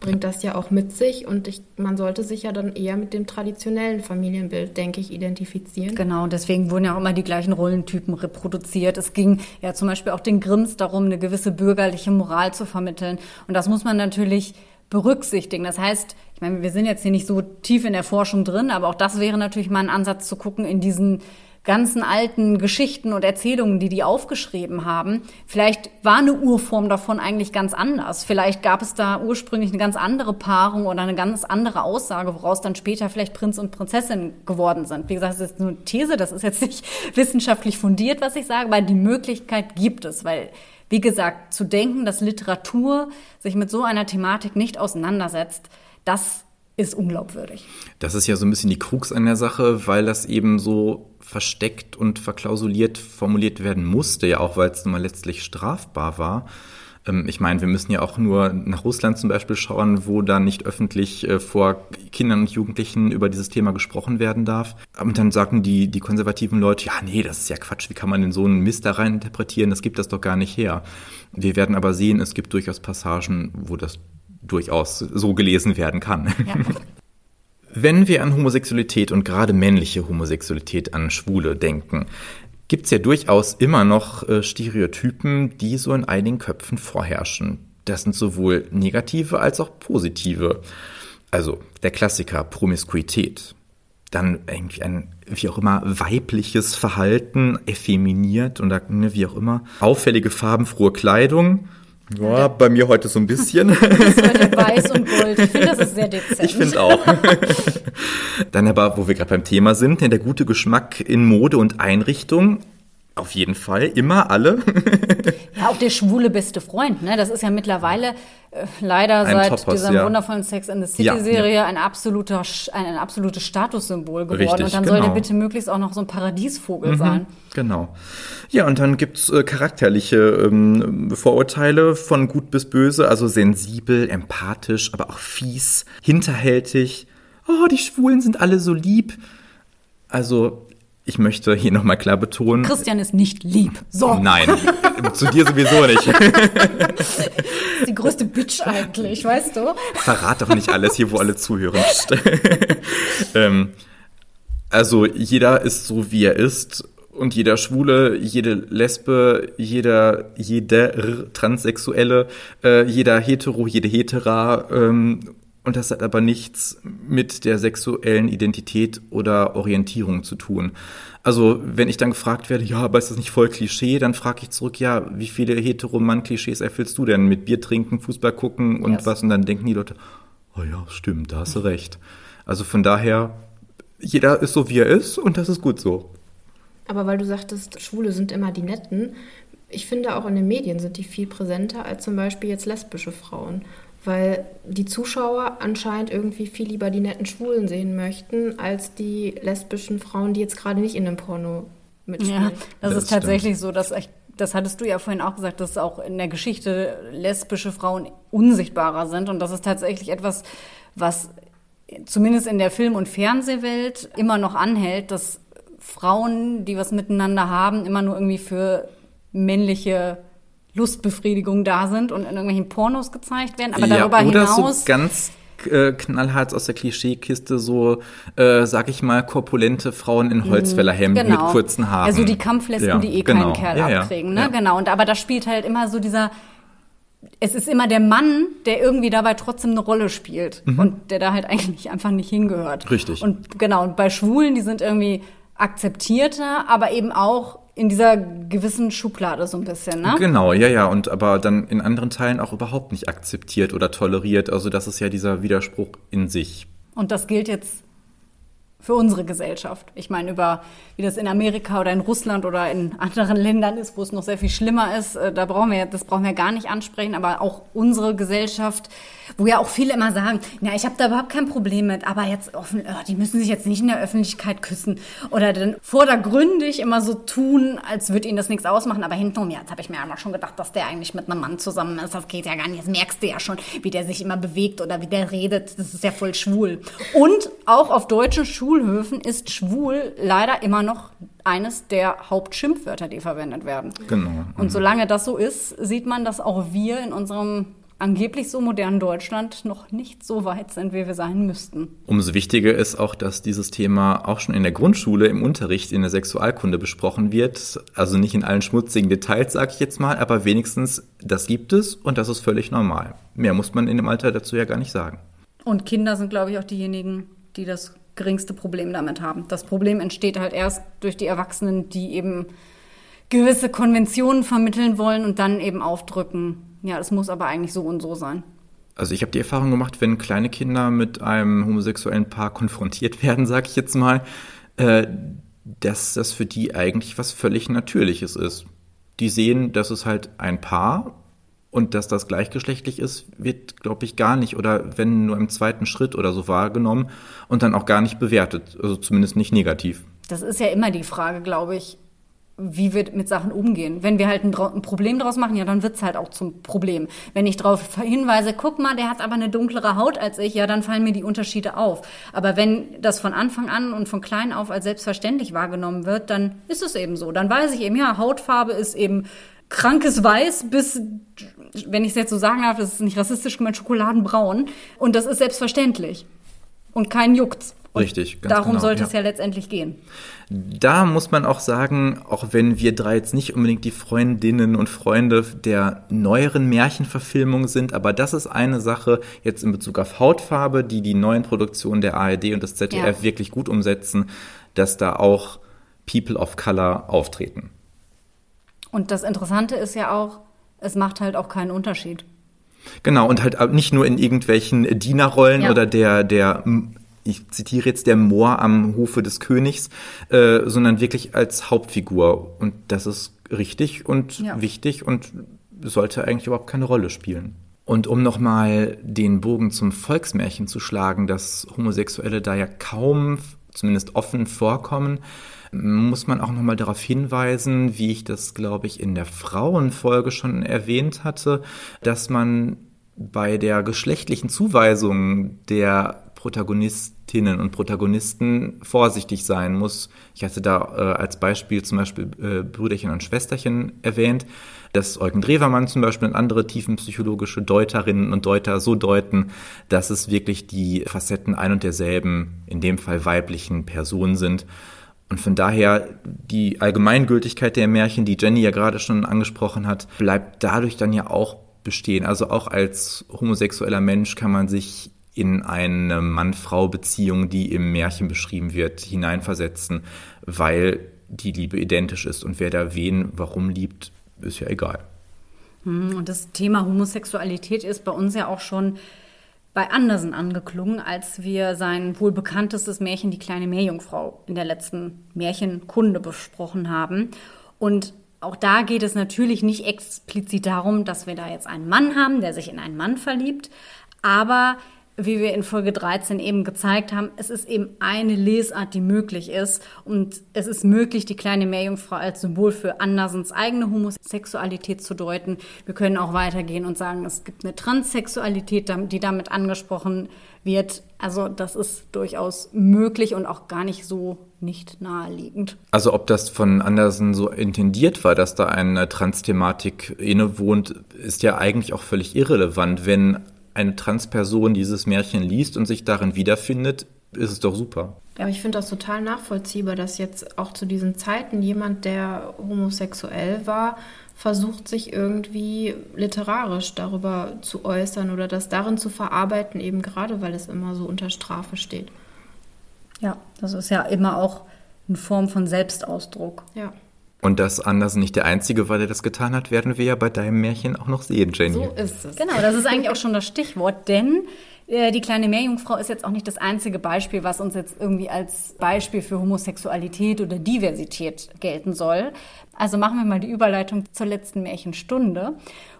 bringt das ja auch mit sich und ich, man sollte sich ja dann eher mit dem traditionellen Familienbild, denke ich, identifizieren. Genau, deswegen wurden ja auch immer die gleichen Rollentypen reproduziert. Es ging ja zum Beispiel auch den Grimms darum, eine gewisse bürgerliche Moral zu vermitteln. Und das muss man natürlich berücksichtigen. Das heißt, ich meine, wir sind jetzt hier nicht so tief in der Forschung drin, aber auch das wäre natürlich mal ein Ansatz zu gucken in diesen ganzen alten Geschichten und Erzählungen, die die aufgeschrieben haben. Vielleicht war eine Urform davon eigentlich ganz anders. Vielleicht gab es da ursprünglich eine ganz andere Paarung oder eine ganz andere Aussage, woraus dann später vielleicht Prinz und Prinzessin geworden sind. Wie gesagt, das ist nur eine These, das ist jetzt nicht wissenschaftlich fundiert, was ich sage, weil die Möglichkeit gibt es, weil wie gesagt, zu denken, dass Literatur sich mit so einer Thematik nicht auseinandersetzt, das ist unglaubwürdig. Das ist ja so ein bisschen die Krux an der Sache, weil das eben so versteckt und verklausuliert formuliert werden musste, ja auch weil es nun mal letztlich strafbar war. Ähm, ich meine, wir müssen ja auch nur nach Russland zum Beispiel schauen, wo da nicht öffentlich äh, vor Kindern und Jugendlichen über dieses Thema gesprochen werden darf. Und dann sagen die, die konservativen Leute, ja, nee, das ist ja Quatsch, wie kann man denn so einen Mist da rein interpretieren, das gibt das doch gar nicht her. Wir werden aber sehen, es gibt durchaus Passagen, wo das durchaus so gelesen werden kann. Ja. Wenn wir an Homosexualität und gerade männliche Homosexualität an Schwule denken, gibt es ja durchaus immer noch äh, Stereotypen, die so in einigen Köpfen vorherrschen. Das sind sowohl negative als auch positive. Also der Klassiker Promiskuität. Dann irgendwie ein, wie auch immer, weibliches Verhalten, effeminiert und ne, wie auch immer. Auffällige farbenfrohe Kleidung ja, bei mir heute so ein bisschen. Weiß und gold. Ich finde, das ist sehr dezent. Ich finde auch. Dann aber, wo wir gerade beim Thema sind, der gute Geschmack in Mode und Einrichtung. Auf jeden Fall, immer alle. ja, auch der schwule beste Freund, ne? Das ist ja mittlerweile äh, leider ein seit Topos, diesem ja. wundervollen Sex in the City-Serie ja, ja. ein absoluter ein, ein absolutes Statussymbol geworden. Richtig, und dann genau. soll der bitte möglichst auch noch so ein Paradiesvogel mhm, sein. Genau. Ja, und dann gibt's äh, charakterliche ähm, Vorurteile von gut bis böse, also sensibel, empathisch, aber auch fies, hinterhältig. Oh, die Schwulen sind alle so lieb. Also ich möchte hier nochmal klar betonen. Christian ist nicht lieb. So. Nein, zu dir sowieso nicht. die größte Bitch eigentlich, weißt du? Verrat doch nicht alles hier, wo alle zuhören. ähm, also jeder ist so, wie er ist. Und jeder Schwule, jede Lesbe, jeder, jeder Transsexuelle, äh, jeder Hetero, jede Hetera ähm, Und das hat aber nichts mit der sexuellen Identität oder Orientierung zu tun. Also wenn ich dann gefragt werde, ja, aber ist das nicht voll Klischee, dann frage ich zurück, ja, wie viele Heteroman-Klischees erfüllst du denn mit Bier trinken, Fußball gucken und yes. was? Und dann denken die Leute, oh ja, stimmt, da hast du recht. Also von daher, jeder ist so, wie er ist und das ist gut so. Aber weil du sagtest, Schwule sind immer die Netten, ich finde auch in den Medien sind die viel präsenter als zum Beispiel jetzt lesbische Frauen weil die Zuschauer anscheinend irgendwie viel lieber die netten Schwulen sehen möchten, als die lesbischen Frauen, die jetzt gerade nicht in einem Porno mitspielen. Ja, das, das ist tatsächlich so, dass ich, das hattest du ja vorhin auch gesagt, dass auch in der Geschichte lesbische Frauen unsichtbarer sind und das ist tatsächlich etwas, was zumindest in der Film- und Fernsehwelt immer noch anhält, dass Frauen, die was miteinander haben, immer nur irgendwie für männliche Lustbefriedigung da sind und in irgendwelchen Pornos gezeigt werden. Aber darüber ja, oder hinaus. So ganz äh, knallhart aus der Klischeekiste so, äh, sag ich mal, korpulente Frauen in Holzfällerhemden genau. mit kurzen Haaren. Also die Kampflesben, ja, die eh genau. keinen Kerl ja, abkriegen, ne? Genau. Und aber da spielt halt immer so dieser es ist immer der Mann, der irgendwie dabei trotzdem eine Rolle spielt mhm. und der da halt eigentlich einfach nicht hingehört. Richtig. Und genau, und bei Schwulen, die sind irgendwie akzeptierter, aber eben auch in dieser gewissen Schublade so ein bisschen, ne? Genau, ja, ja, und aber dann in anderen Teilen auch überhaupt nicht akzeptiert oder toleriert. Also das ist ja dieser Widerspruch in sich. Und das gilt jetzt für unsere Gesellschaft. Ich meine, über wie das in Amerika oder in Russland oder in anderen Ländern ist, wo es noch sehr viel schlimmer ist, äh, da brauchen wir, das brauchen wir gar nicht ansprechen, aber auch unsere Gesellschaft, wo ja auch viele immer sagen, na, ich habe da überhaupt kein Problem mit, aber jetzt offen, oh, die müssen sich jetzt nicht in der Öffentlichkeit küssen oder dann vordergründig immer so tun, als würde ihnen das nichts ausmachen, aber hintenrum, ja, jetzt habe ich mir einmal schon gedacht, dass der eigentlich mit einem Mann zusammen ist, das geht ja gar nicht, das merkst du ja schon, wie der sich immer bewegt oder wie der redet, das ist ja voll schwul. Und auch auf deutschen Schulen Schulhöfen ist schwul leider immer noch eines der Hauptschimpfwörter, die verwendet werden. Genau. Und mhm. solange das so ist, sieht man, dass auch wir in unserem angeblich so modernen Deutschland noch nicht so weit sind, wie wir sein müssten. Umso wichtiger ist auch, dass dieses Thema auch schon in der Grundschule im Unterricht in der Sexualkunde besprochen wird. Also nicht in allen schmutzigen Details, sage ich jetzt mal, aber wenigstens das gibt es und das ist völlig normal. Mehr muss man in dem Alter dazu ja gar nicht sagen. Und Kinder sind, glaube ich, auch diejenigen, die das geringste Problem damit haben. Das Problem entsteht halt erst durch die Erwachsenen, die eben gewisse Konventionen vermitteln wollen und dann eben aufdrücken. Ja, es muss aber eigentlich so und so sein. Also ich habe die Erfahrung gemacht, wenn kleine Kinder mit einem homosexuellen Paar konfrontiert werden, sage ich jetzt mal, äh, dass das für die eigentlich was völlig Natürliches ist. Die sehen, dass es halt ein Paar und dass das gleichgeschlechtlich ist, wird, glaube ich, gar nicht oder wenn nur im zweiten Schritt oder so wahrgenommen und dann auch gar nicht bewertet, also zumindest nicht negativ. Das ist ja immer die Frage, glaube ich, wie wir mit Sachen umgehen. Wenn wir halt ein, ein Problem draus machen, ja, dann wird's halt auch zum Problem. Wenn ich darauf hinweise, guck mal, der hat aber eine dunklere Haut als ich, ja, dann fallen mir die Unterschiede auf. Aber wenn das von Anfang an und von klein auf als selbstverständlich wahrgenommen wird, dann ist es eben so. Dann weiß ich eben, ja, Hautfarbe ist eben krankes Weiß bis, wenn ich es jetzt so sagen darf, das ist nicht rassistisch gemeint, schokoladenbraun. Und das ist selbstverständlich. Und kein Juckt. Und Richtig, ganz Darum genau, sollte ja. es ja letztendlich gehen. Da muss man auch sagen, auch wenn wir drei jetzt nicht unbedingt die Freundinnen und Freunde der neueren Märchenverfilmung sind, aber das ist eine Sache jetzt in Bezug auf Hautfarbe, die die neuen Produktionen der ARD und des ZDF ja. wirklich gut umsetzen, dass da auch People of Color auftreten. Und das Interessante ist ja auch, es macht halt auch keinen Unterschied. Genau, und halt nicht nur in irgendwelchen Dienerrollen ja. oder der, der, ich zitiere jetzt der Moor am Hofe des Königs, äh, sondern wirklich als Hauptfigur. Und das ist richtig und ja. wichtig und sollte eigentlich überhaupt keine Rolle spielen. Und um nochmal den Bogen zum Volksmärchen zu schlagen, dass Homosexuelle da ja kaum, zumindest offen vorkommen, muss man auch nochmal darauf hinweisen, wie ich das, glaube ich, in der Frauenfolge schon erwähnt hatte, dass man bei der geschlechtlichen Zuweisung der Protagonistinnen und Protagonisten vorsichtig sein muss. Ich hatte da äh, als Beispiel zum Beispiel äh, Brüderchen und Schwesterchen erwähnt, dass Eugen Drewermann zum Beispiel und andere tiefenpsychologische Deuterinnen und Deuter so deuten, dass es wirklich die Facetten ein und derselben, in dem Fall weiblichen Person sind. Und von daher die Allgemeingültigkeit der Märchen, die Jenny ja gerade schon angesprochen hat, bleibt dadurch dann ja auch bestehen. Also auch als homosexueller Mensch kann man sich in eine Mann-Frau-Beziehung, die im Märchen beschrieben wird, hineinversetzen, weil die Liebe identisch ist. Und wer da wen warum liebt, ist ja egal. Hm, und das Thema Homosexualität ist bei uns ja auch schon bei Andersen angeklungen, als wir sein wohl bekanntestes Märchen Die kleine Meerjungfrau in der letzten Märchenkunde besprochen haben. Und auch da geht es natürlich nicht explizit darum, dass wir da jetzt einen Mann haben, der sich in einen Mann verliebt, aber wie wir in Folge 13 eben gezeigt haben, es ist eben eine Lesart, die möglich ist. Und es ist möglich, die kleine Meerjungfrau als Symbol für Andersens eigene Homosexualität zu deuten. Wir können auch weitergehen und sagen, es gibt eine Transsexualität, die damit angesprochen wird. Also das ist durchaus möglich und auch gar nicht so nicht naheliegend. Also ob das von Andersen so intendiert war, dass da eine Trans-Thematik innewohnt, ist ja eigentlich auch völlig irrelevant, wenn eine Transperson dieses Märchen liest und sich darin wiederfindet, ist es doch super. Ja, aber ich finde das total nachvollziehbar, dass jetzt auch zu diesen Zeiten jemand, der homosexuell war, versucht, sich irgendwie literarisch darüber zu äußern oder das darin zu verarbeiten, eben gerade weil es immer so unter Strafe steht. Ja, das ist ja immer auch eine Form von Selbstausdruck. Ja. Und dass Andersen nicht der Einzige war, der das getan hat, werden wir ja bei deinem Märchen auch noch sehen, Jenny. So ist es. Genau, das ist eigentlich auch schon das Stichwort, denn äh, die kleine Meerjungfrau ist jetzt auch nicht das einzige Beispiel, was uns jetzt irgendwie als Beispiel für Homosexualität oder Diversität gelten soll. Also machen wir mal die Überleitung zur letzten Märchenstunde,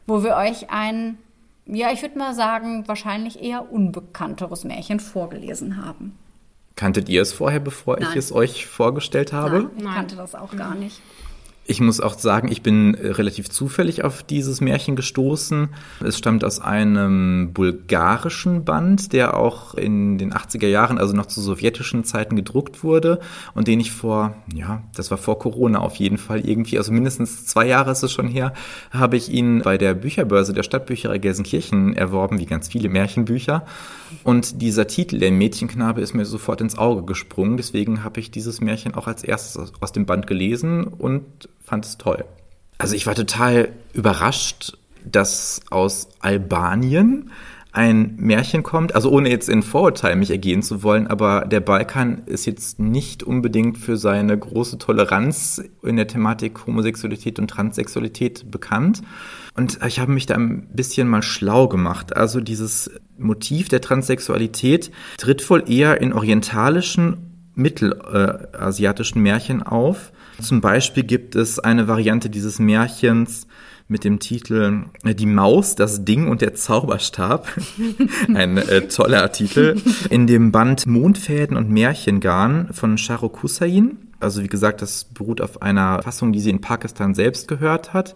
wo wir euch ein, ja, ich würde mal sagen, wahrscheinlich eher unbekannteres Märchen vorgelesen haben. Kanntet ihr es vorher, bevor Nein. ich es euch vorgestellt habe? Nein, ich kannte das auch gar nicht. Ich muss auch sagen, ich bin relativ zufällig auf dieses Märchen gestoßen. Es stammt aus einem bulgarischen Band, der auch in den 80er Jahren, also noch zu sowjetischen Zeiten gedruckt wurde und den ich vor, ja, das war vor Corona auf jeden Fall irgendwie, also mindestens zwei Jahre ist es schon her, habe ich ihn bei der Bücherbörse der Stadtbücherei Gelsenkirchen erworben, wie ganz viele Märchenbücher. Und dieser Titel, der Mädchenknabe, ist mir sofort ins Auge gesprungen. Deswegen habe ich dieses Märchen auch als erstes aus dem Band gelesen und fand es toll. Also ich war total überrascht, dass aus Albanien ein Märchen kommt, also ohne jetzt in Vorurteil mich ergehen zu wollen, aber der Balkan ist jetzt nicht unbedingt für seine große Toleranz in der Thematik Homosexualität und Transsexualität bekannt. Und ich habe mich da ein bisschen mal schlau gemacht. Also dieses Motiv der Transsexualität tritt wohl eher in orientalischen mittelasiatischen Märchen auf. Zum Beispiel gibt es eine Variante dieses Märchens mit dem Titel äh, Die Maus, das Ding und der Zauberstab. Ein äh, toller Titel. In dem Band Mondfäden und Märchengarn von Shahrukh Hussain. Also wie gesagt, das beruht auf einer Fassung, die sie in Pakistan selbst gehört hat,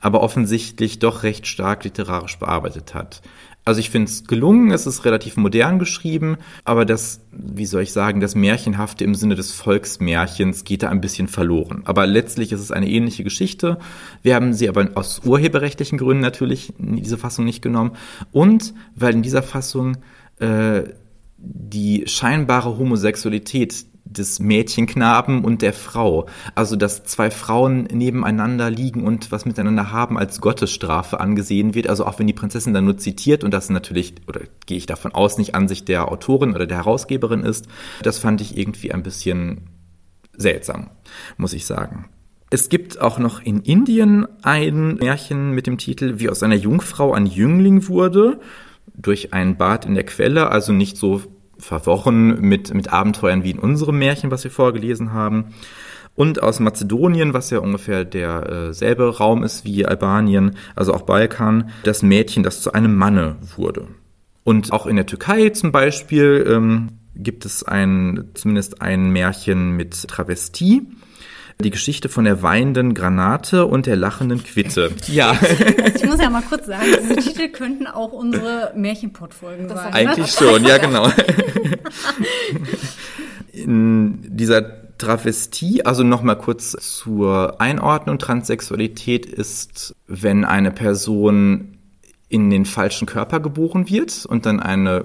aber offensichtlich doch recht stark literarisch bearbeitet hat. Also ich finde es gelungen, es ist relativ modern geschrieben, aber das, wie soll ich sagen, das Märchenhafte im Sinne des Volksmärchens geht da ein bisschen verloren. Aber letztlich ist es eine ähnliche Geschichte. Wir haben sie aber aus urheberrechtlichen Gründen natürlich diese Fassung nicht genommen. Und weil in dieser Fassung äh, die scheinbare Homosexualität des Mädchenknaben und der Frau. Also, dass zwei Frauen nebeneinander liegen und was miteinander haben als Gottesstrafe angesehen wird. Also, auch wenn die Prinzessin dann nur zitiert und das natürlich, oder gehe ich davon aus, nicht Ansicht der Autorin oder der Herausgeberin ist, das fand ich irgendwie ein bisschen seltsam, muss ich sagen. Es gibt auch noch in Indien ein Märchen mit dem Titel Wie aus einer Jungfrau ein Jüngling wurde durch ein Bad in der Quelle, also nicht so verworren mit, mit Abenteuern wie in unserem Märchen, was wir vorgelesen haben. Und aus Mazedonien, was ja ungefähr derselbe äh, Raum ist wie Albanien, also auch Balkan, das Mädchen, das zu einem Manne wurde. Und auch in der Türkei zum Beispiel ähm, gibt es ein, zumindest ein Märchen mit Travestie die Geschichte von der weinenden Granate und der lachenden Quitte. Ja. Also ich muss ja mal kurz sagen, diese Titel könnten auch unsere Märchenportfolgen sein. Eigentlich schon, ja genau. In dieser Travestie, also nochmal kurz zur Einordnung, Transsexualität ist, wenn eine Person in den falschen Körper geboren wird und dann eine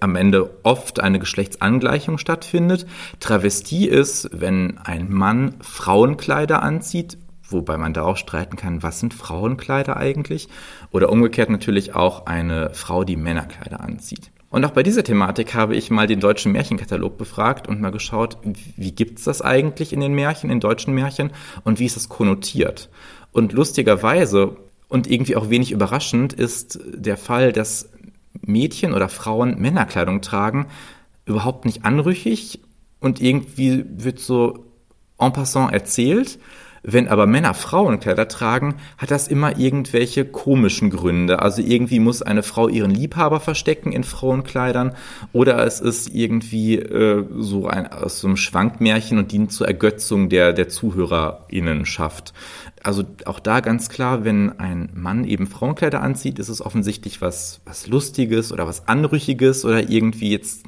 am Ende oft eine Geschlechtsangleichung stattfindet. Travestie ist, wenn ein Mann Frauenkleider anzieht, wobei man da auch streiten kann, was sind Frauenkleider eigentlich? Oder umgekehrt natürlich auch eine Frau, die Männerkleider anzieht. Und auch bei dieser Thematik habe ich mal den deutschen Märchenkatalog befragt und mal geschaut, wie gibt's das eigentlich in den Märchen, in deutschen Märchen und wie ist das konnotiert? Und lustigerweise und irgendwie auch wenig überraschend ist der Fall, dass Mädchen oder Frauen Männerkleidung tragen, überhaupt nicht anrüchig und irgendwie wird so en passant erzählt. Wenn aber Männer Frauenkleider tragen, hat das immer irgendwelche komischen Gründe. Also irgendwie muss eine Frau ihren Liebhaber verstecken in Frauenkleidern oder es ist irgendwie äh, so ein aus so einem Schwankmärchen und dient zur Ergötzung der der ZuhörerInnenschaft. Also auch da ganz klar, wenn ein Mann eben Frauenkleider anzieht, ist es offensichtlich was was Lustiges oder was Anrüchiges oder irgendwie jetzt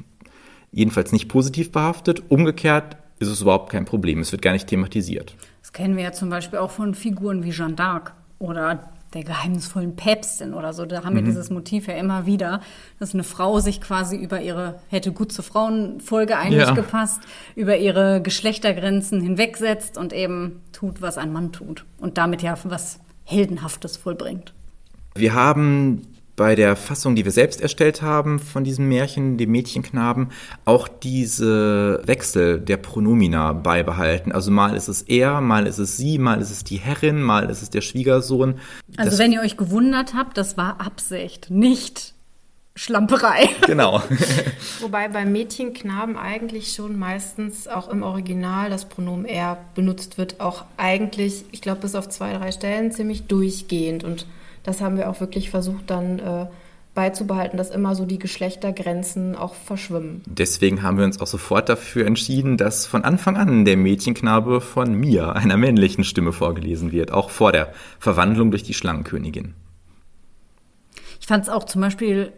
jedenfalls nicht positiv behaftet. Umgekehrt ist es überhaupt kein Problem. Es wird gar nicht thematisiert. Das kennen wir ja zum Beispiel auch von Figuren wie Jeanne d'Arc oder der geheimnisvollen Päpstin oder so. Da haben wir mhm. dieses Motiv ja immer wieder, dass eine Frau sich quasi über ihre, hätte gut zur Frauenfolge eigentlich ja. gepasst, über ihre Geschlechtergrenzen hinwegsetzt und eben tut, was ein Mann tut. Und damit ja was Heldenhaftes vollbringt. Wir haben bei der Fassung, die wir selbst erstellt haben von diesem Märchen, dem Mädchenknaben, auch diese Wechsel der Pronomina beibehalten. Also mal ist es er, mal ist es sie, mal ist es die Herrin, mal ist es der Schwiegersohn. Also das wenn ihr euch gewundert habt, das war Absicht, nicht Schlamperei. Genau. Wobei beim Mädchenknaben eigentlich schon meistens auch im Original das Pronomen er benutzt wird, auch eigentlich, ich glaube, bis auf zwei, drei Stellen ziemlich durchgehend und das haben wir auch wirklich versucht dann äh, beizubehalten, dass immer so die Geschlechtergrenzen auch verschwimmen. Deswegen haben wir uns auch sofort dafür entschieden, dass von Anfang an der Mädchenknabe von mir, einer männlichen Stimme, vorgelesen wird, auch vor der Verwandlung durch die Schlangenkönigin. Ich fand es auch zum Beispiel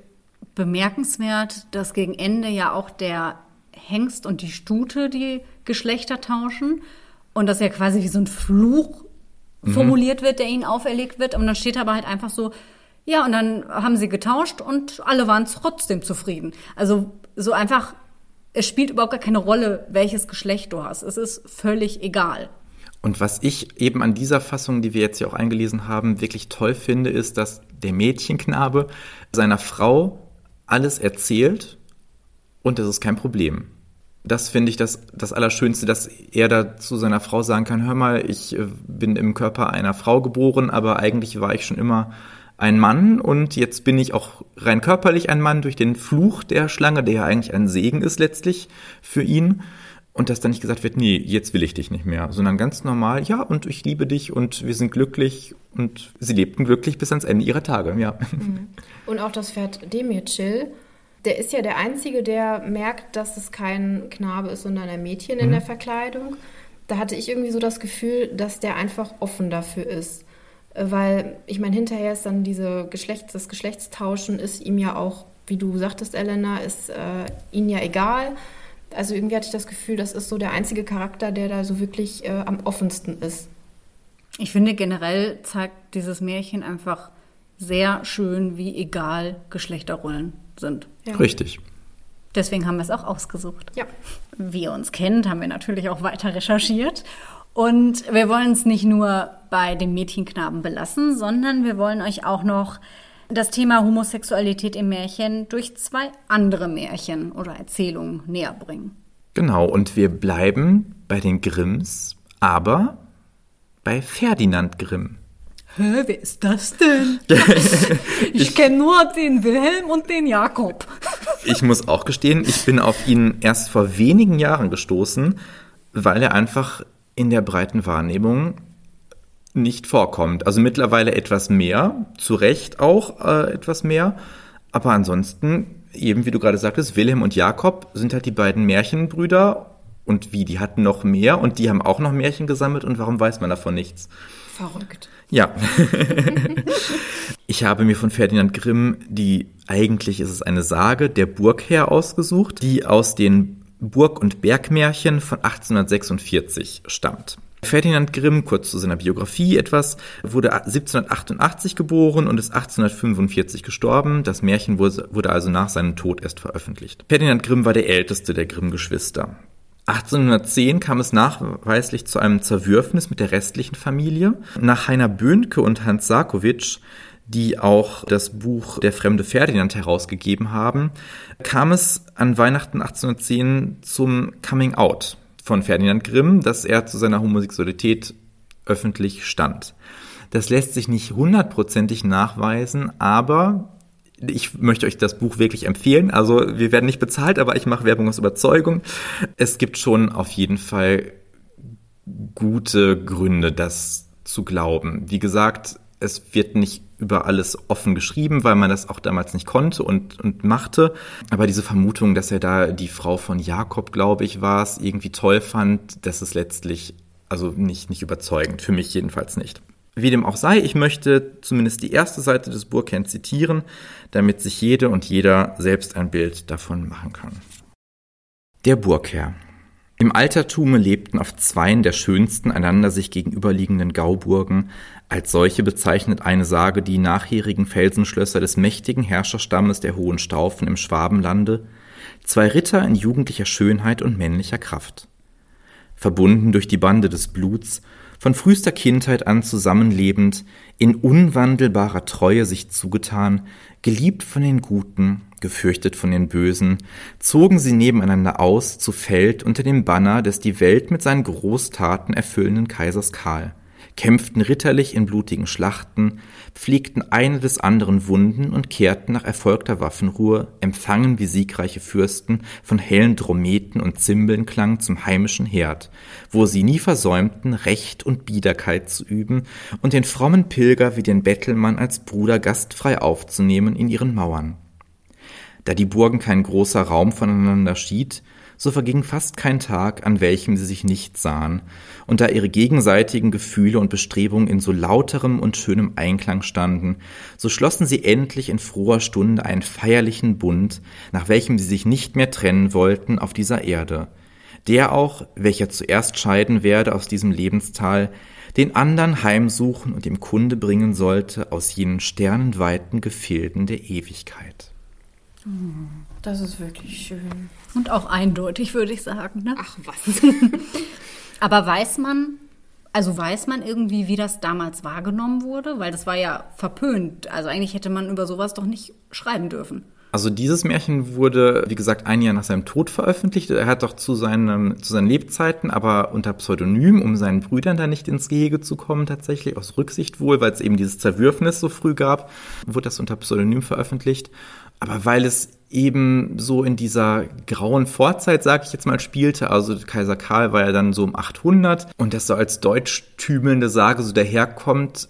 bemerkenswert, dass gegen Ende ja auch der Hengst und die Stute die Geschlechter tauschen und das ja quasi wie so ein Fluch mhm. formuliert wird, der ihnen auferlegt wird. Und dann steht aber halt einfach so, ja, und dann haben sie getauscht und alle waren trotzdem zufrieden. Also so einfach, es spielt überhaupt gar keine Rolle, welches Geschlecht du hast. Es ist völlig egal. Und was ich eben an dieser Fassung, die wir jetzt hier auch eingelesen haben, wirklich toll finde, ist, dass der Mädchenknabe seiner Frau alles erzählt und das ist kein Problem das finde ich das, das Allerschönste, dass er da zu seiner Frau sagen kann, hör mal, ich äh, bin im Körper einer Frau geboren, aber eigentlich war ich schon immer ein Mann und jetzt bin ich auch rein körperlich ein Mann durch den Fluch der Schlange, der ja eigentlich ein Segen ist letztlich für ihn. Und dass dann nicht gesagt wird, nee, jetzt will ich dich nicht mehr, sondern ganz normal, ja, und ich liebe dich und wir sind glücklich und sie lebten glücklich bis ans Ende ihrer Tage, ja. Mhm. Und auch das Pferd Demircil der ist ja der Einzige, der merkt, dass es kein Knabe ist, sondern ein Mädchen in mhm. der Verkleidung. Da hatte ich irgendwie so das Gefühl, dass der einfach offen dafür ist. Weil, ich meine, hinterher ist dann diese Geschlechts-, das Geschlechtstauschen ist ihm ja auch, wie du sagtest, Elena, ist äh, ihnen ja egal. Also irgendwie hatte ich das Gefühl, das ist so der einzige Charakter, der da so wirklich äh, am offensten ist. Ich finde generell zeigt dieses Märchen einfach sehr schön, wie egal Geschlechterrollen sind. Ja. Richtig. Deswegen haben wir es auch ausgesucht. Ja. Wie ihr uns kennt, haben wir natürlich auch weiter recherchiert. Und wir wollen es nicht nur bei dem Mädchenknaben belassen, sondern wir wollen euch auch noch das Thema Homosexualität im Märchen durch zwei andere Märchen oder Erzählungen näher bringen. Genau, und wir bleiben bei den Grimms, aber bei Ferdinand Grimm. Hä, wer ist das denn? ich, ich kenne nur den Wilhelm und den Jakob. ich muss auch gestehen, ich bin auf ihn erst vor wenigen Jahren gestoßen, weil er einfach in der breiten Wahrnehmung nicht vorkommt. Also mittlerweile etwas mehr, zu Recht auch äh, etwas mehr, aber ansonsten, eben wie du gerade sagtest, Wilhelm und Jakob sind halt die beiden Märchenbrüder und wie, die hatten noch mehr und die haben auch noch Märchen gesammelt und warum weiß man davon nichts? Verrückt. Ja. ich habe mir von Ferdinand Grimm die, eigentlich ist es eine Sage, der Burgherr ausgesucht, die aus den Burg- und Bergmärchen von 1846 stammt. Ferdinand Grimm, kurz zu seiner Biografie etwas, wurde 1788 geboren und ist 1845 gestorben. Das Märchen wurde also nach seinem Tod erst veröffentlicht. Ferdinand Grimm war der älteste der Grimm-Geschwister. 1810 kam es nachweislich zu einem Zerwürfnis mit der restlichen Familie. Nach Heiner Böhnke und Hans Sarkowitsch, die auch das Buch Der fremde Ferdinand herausgegeben haben, kam es an Weihnachten 1810 zum Coming Out von Ferdinand Grimm, dass er zu seiner Homosexualität öffentlich stand. Das lässt sich nicht hundertprozentig nachweisen, aber ich möchte euch das Buch wirklich empfehlen. Also wir werden nicht bezahlt, aber ich mache Werbung aus Überzeugung. Es gibt schon auf jeden Fall gute Gründe, das zu glauben. Wie gesagt, es wird nicht über alles offen geschrieben, weil man das auch damals nicht konnte und, und machte. Aber diese Vermutung, dass er da die Frau von Jakob, glaube ich, war es, irgendwie toll fand, das ist letztlich also nicht, nicht überzeugend. Für mich jedenfalls nicht. Wie dem auch sei, ich möchte zumindest die erste Seite des Burkern zitieren, damit sich jede und jeder selbst ein Bild davon machen kann. Der Burgherr. Im Altertume lebten auf zweien der schönsten einander sich gegenüberliegenden Gauburgen, als solche bezeichnet eine Sage die nachherigen Felsenschlösser des mächtigen Herrscherstammes der Hohenstaufen im Schwabenlande, zwei Ritter in jugendlicher Schönheit und männlicher Kraft. Verbunden durch die Bande des Bluts, von frühester Kindheit an zusammenlebend, in unwandelbarer Treue sich zugetan, geliebt von den Guten, gefürchtet von den Bösen, zogen sie nebeneinander aus zu Feld unter dem Banner des die Welt mit seinen Großtaten erfüllenden Kaisers Karl kämpften ritterlich in blutigen Schlachten, pflegten eine des anderen Wunden und kehrten nach erfolgter Waffenruhe, empfangen wie siegreiche Fürsten, von hellen Drometen und Zimbelnklang zum heimischen Herd, wo sie nie versäumten, Recht und Biederkeit zu üben und den frommen Pilger wie den Bettelmann als Bruder gastfrei aufzunehmen in ihren Mauern. Da die Burgen kein großer Raum voneinander schied, so verging fast kein Tag, an welchem sie sich nicht sahen, und da ihre gegenseitigen Gefühle und Bestrebungen in so lauterem und schönem Einklang standen, so schlossen sie endlich in froher Stunde einen feierlichen Bund, nach welchem sie sich nicht mehr trennen wollten auf dieser Erde, der auch, welcher zuerst scheiden werde aus diesem Lebenstal, den andern heimsuchen und ihm Kunde bringen sollte aus jenen sternenweiten Gefilden der Ewigkeit. Das ist wirklich schön. Und auch eindeutig, würde ich sagen. Ne? Ach was. Aber weiß man, also weiß man irgendwie, wie das damals wahrgenommen wurde? Weil das war ja verpönt. Also eigentlich hätte man über sowas doch nicht schreiben dürfen. Also dieses Märchen wurde, wie gesagt, ein Jahr nach seinem Tod veröffentlicht. Er hat doch zu, seinem, zu seinen Lebzeiten, aber unter Pseudonym, um seinen Brüdern da nicht ins Gehege zu kommen, tatsächlich, aus Rücksicht wohl, weil es eben dieses Zerwürfnis so früh gab, wurde das unter Pseudonym veröffentlicht. Aber weil es eben so in dieser grauen Vorzeit, sag ich jetzt mal, spielte, also Kaiser Karl war ja dann so um 800 und das so als deutschtümelnde Sage so daherkommt,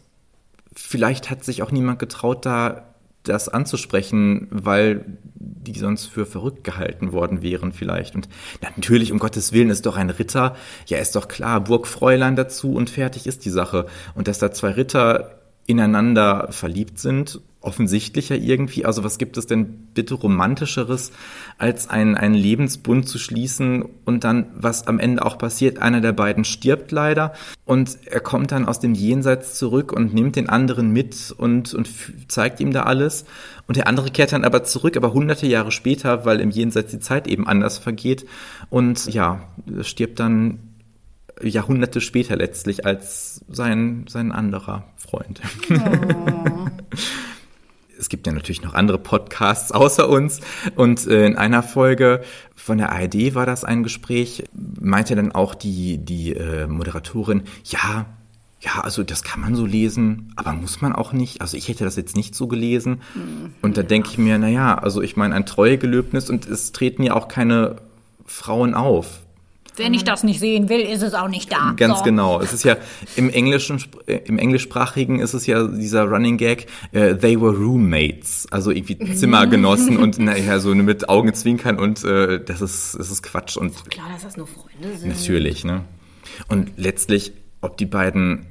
vielleicht hat sich auch niemand getraut, da das anzusprechen, weil die sonst für verrückt gehalten worden wären vielleicht. Und natürlich, um Gottes Willen, ist doch ein Ritter, ja, ist doch klar, Burgfräulein dazu und fertig ist die Sache. Und dass da zwei Ritter ineinander verliebt sind offensichtlicher irgendwie. Also was gibt es denn bitte romantischeres, als einen, einen Lebensbund zu schließen und dann, was am Ende auch passiert, einer der beiden stirbt leider und er kommt dann aus dem Jenseits zurück und nimmt den anderen mit und, und zeigt ihm da alles. Und der andere kehrt dann aber zurück, aber hunderte Jahre später, weil im Jenseits die Zeit eben anders vergeht und ja, stirbt dann Jahrhunderte später letztlich als sein, sein anderer Freund. Oh. es gibt ja natürlich noch andere Podcasts außer uns. Und äh, in einer Folge von der ARD war das ein Gespräch, meinte dann auch die, die äh, Moderatorin, ja, ja, also das kann man so lesen, aber muss man auch nicht. Also ich hätte das jetzt nicht so gelesen. Mhm. Und da denke ich mir, naja, also ich meine, ein Treuegelöbnis und es treten ja auch keine Frauen auf. Wenn ich das nicht sehen will, ist es auch nicht da. Ganz so. genau. Es ist ja im Englischen, äh, im Englischsprachigen ist es ja dieser Running Gag, uh, they were roommates, also irgendwie Zimmergenossen und naja, so mit Augenzwinkern und uh, das ist, das ist Quatsch. Und ist klar, dass das nur Freunde sind. Natürlich, ne? Und letztlich, ob die beiden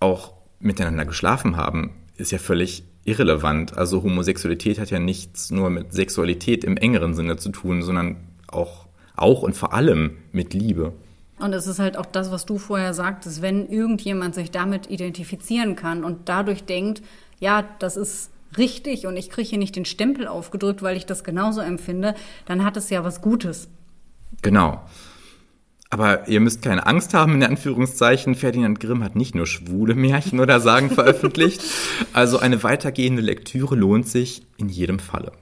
auch miteinander geschlafen haben, ist ja völlig irrelevant. Also Homosexualität hat ja nichts nur mit Sexualität im engeren Sinne zu tun, sondern auch auch und vor allem mit Liebe. Und es ist halt auch das, was du vorher sagtest, wenn irgendjemand sich damit identifizieren kann und dadurch denkt, ja, das ist richtig und ich kriege hier nicht den Stempel aufgedrückt, weil ich das genauso empfinde, dann hat es ja was Gutes. Genau. Aber ihr müsst keine Angst haben, in Anführungszeichen. Ferdinand Grimm hat nicht nur schwule Märchen oder Sagen veröffentlicht. Also eine weitergehende Lektüre lohnt sich in jedem Falle.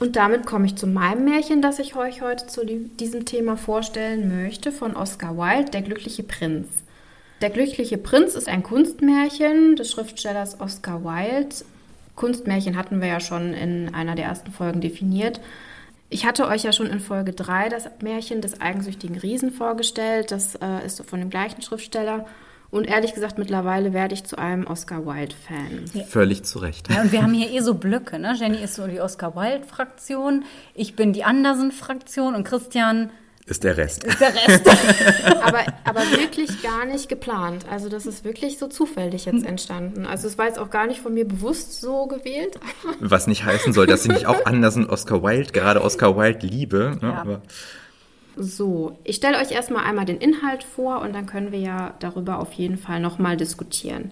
Und damit komme ich zu meinem Märchen, das ich euch heute zu diesem Thema vorstellen möchte, von Oscar Wilde, Der glückliche Prinz. Der glückliche Prinz ist ein Kunstmärchen des Schriftstellers Oscar Wilde. Kunstmärchen hatten wir ja schon in einer der ersten Folgen definiert. Ich hatte euch ja schon in Folge 3 das Märchen des eigensüchtigen Riesen vorgestellt. Das äh, ist von dem gleichen Schriftsteller. Und ehrlich gesagt, mittlerweile werde ich zu einem Oscar Wilde-Fan. Ja. Völlig zu Recht. Ja, und wir haben hier eh so Blöcke. Ne? Jenny ist so die Oscar Wilde-Fraktion, ich bin die Andersen-Fraktion und Christian ist der Rest. Ist der Rest. aber, aber wirklich gar nicht geplant. Also das ist wirklich so zufällig jetzt entstanden. Also es war jetzt auch gar nicht von mir bewusst so gewählt. Was nicht heißen soll, dass ich nicht auch Andersen Oscar Wilde, gerade Oscar Wilde liebe. Ne? Ja. So, ich stelle euch erstmal einmal den Inhalt vor und dann können wir ja darüber auf jeden Fall nochmal diskutieren.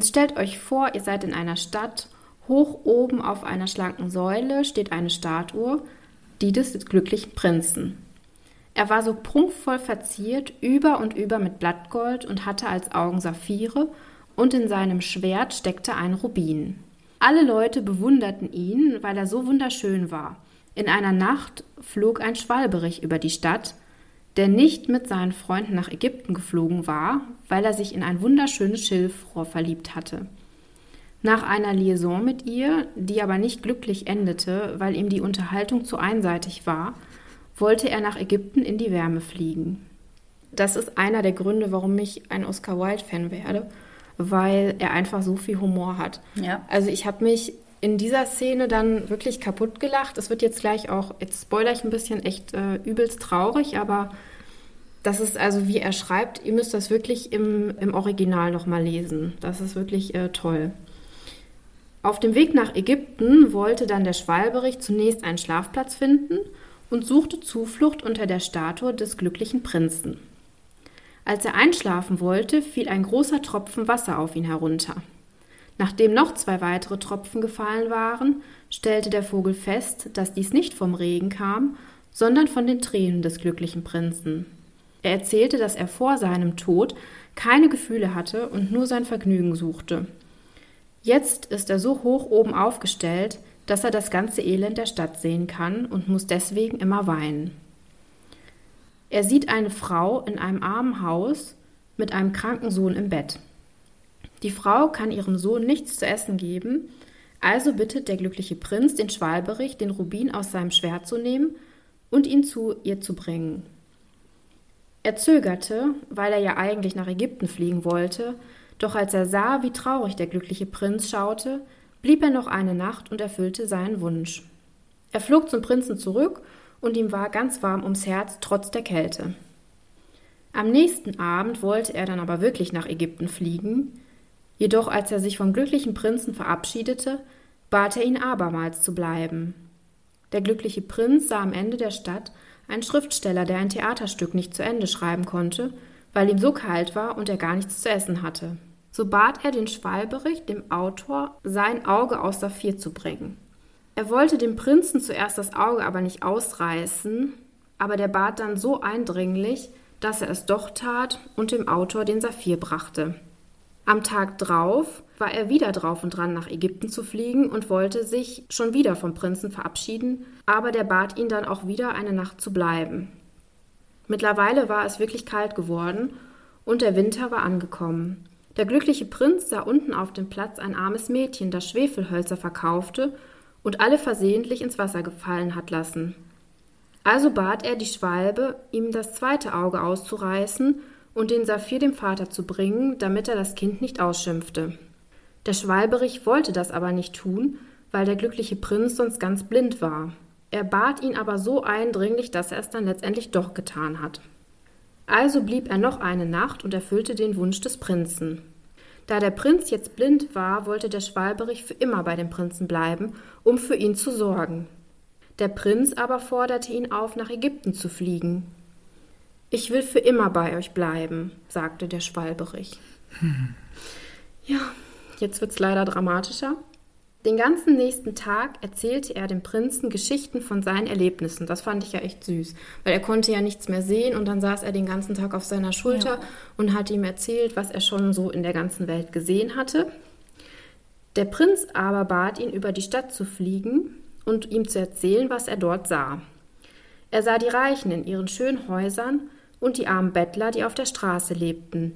Stellt euch vor, ihr seid in einer Stadt. Hoch oben auf einer schlanken Säule steht eine Statue, die des glücklichen Prinzen. Er war so prunkvoll verziert, über und über mit Blattgold und hatte als Augen Saphire, und in seinem Schwert steckte ein Rubin. Alle Leute bewunderten ihn, weil er so wunderschön war. In einer Nacht flog ein Schwalberich über die Stadt, der nicht mit seinen Freunden nach Ägypten geflogen war, weil er sich in ein wunderschönes Schilfrohr verliebt hatte. Nach einer Liaison mit ihr, die aber nicht glücklich endete, weil ihm die Unterhaltung zu einseitig war, wollte er nach Ägypten in die Wärme fliegen. Das ist einer der Gründe, warum ich ein Oscar Wilde-Fan werde, weil er einfach so viel Humor hat. Ja. Also ich habe mich in dieser Szene dann wirklich kaputt gelacht. Es wird jetzt gleich auch, jetzt spoiler ich ein bisschen, echt äh, übelst traurig, aber das ist also, wie er schreibt, ihr müsst das wirklich im, im Original nochmal lesen. Das ist wirklich äh, toll. Auf dem Weg nach Ägypten wollte dann der Schwalberich zunächst einen Schlafplatz finden und suchte Zuflucht unter der Statue des glücklichen Prinzen. Als er einschlafen wollte, fiel ein großer Tropfen Wasser auf ihn herunter. Nachdem noch zwei weitere Tropfen gefallen waren, stellte der Vogel fest, dass dies nicht vom Regen kam, sondern von den Tränen des glücklichen Prinzen. Er erzählte, dass er vor seinem Tod keine Gefühle hatte und nur sein Vergnügen suchte. Jetzt ist er so hoch oben aufgestellt, dass er das ganze Elend der Stadt sehen kann und muss deswegen immer weinen. Er sieht eine Frau in einem armen Haus mit einem kranken Sohn im Bett. Die Frau kann ihrem Sohn nichts zu essen geben, also bittet der glückliche Prinz den Schwalberich, den Rubin aus seinem Schwert zu nehmen und ihn zu ihr zu bringen. Er zögerte, weil er ja eigentlich nach Ägypten fliegen wollte, doch als er sah, wie traurig der glückliche Prinz schaute, blieb er noch eine Nacht und erfüllte seinen Wunsch. Er flog zum Prinzen zurück und ihm war ganz warm ums Herz, trotz der Kälte. Am nächsten Abend wollte er dann aber wirklich nach Ägypten fliegen, jedoch als er sich vom glücklichen Prinzen verabschiedete, bat er ihn abermals zu bleiben. Der glückliche Prinz sah am Ende der Stadt einen Schriftsteller, der ein Theaterstück nicht zu Ende schreiben konnte, weil ihm so kalt war und er gar nichts zu essen hatte so bat er den Schwalberich, dem Autor, sein Auge aus Saphir zu bringen. Er wollte dem Prinzen zuerst das Auge aber nicht ausreißen, aber der bat dann so eindringlich, dass er es doch tat und dem Autor den Saphir brachte. Am Tag drauf war er wieder drauf und dran, nach Ägypten zu fliegen und wollte sich schon wieder vom Prinzen verabschieden, aber der bat ihn dann auch wieder eine Nacht zu bleiben. Mittlerweile war es wirklich kalt geworden und der Winter war angekommen. Der glückliche Prinz sah unten auf dem Platz ein armes Mädchen, das Schwefelhölzer verkaufte und alle versehentlich ins Wasser gefallen hat lassen. Also bat er die Schwalbe, ihm das zweite Auge auszureißen und den Saphir dem Vater zu bringen, damit er das Kind nicht ausschimpfte. Der Schwalberich wollte das aber nicht tun, weil der glückliche Prinz sonst ganz blind war. Er bat ihn aber so eindringlich, dass er es dann letztendlich doch getan hat. Also blieb er noch eine Nacht und erfüllte den Wunsch des Prinzen. Da der Prinz jetzt blind war, wollte der Schwalberich für immer bei dem Prinzen bleiben, um für ihn zu sorgen. Der Prinz aber forderte ihn auf, nach Ägypten zu fliegen. Ich will für immer bei euch bleiben, sagte der Schwalberich. Hm. Ja, jetzt wird's leider dramatischer. Den ganzen nächsten Tag erzählte er dem Prinzen Geschichten von seinen Erlebnissen. Das fand ich ja echt süß, weil er konnte ja nichts mehr sehen und dann saß er den ganzen Tag auf seiner Schulter ja. und hat ihm erzählt, was er schon so in der ganzen Welt gesehen hatte. Der Prinz aber bat ihn, über die Stadt zu fliegen und ihm zu erzählen, was er dort sah. Er sah die Reichen in ihren schönen Häusern und die armen Bettler, die auf der Straße lebten,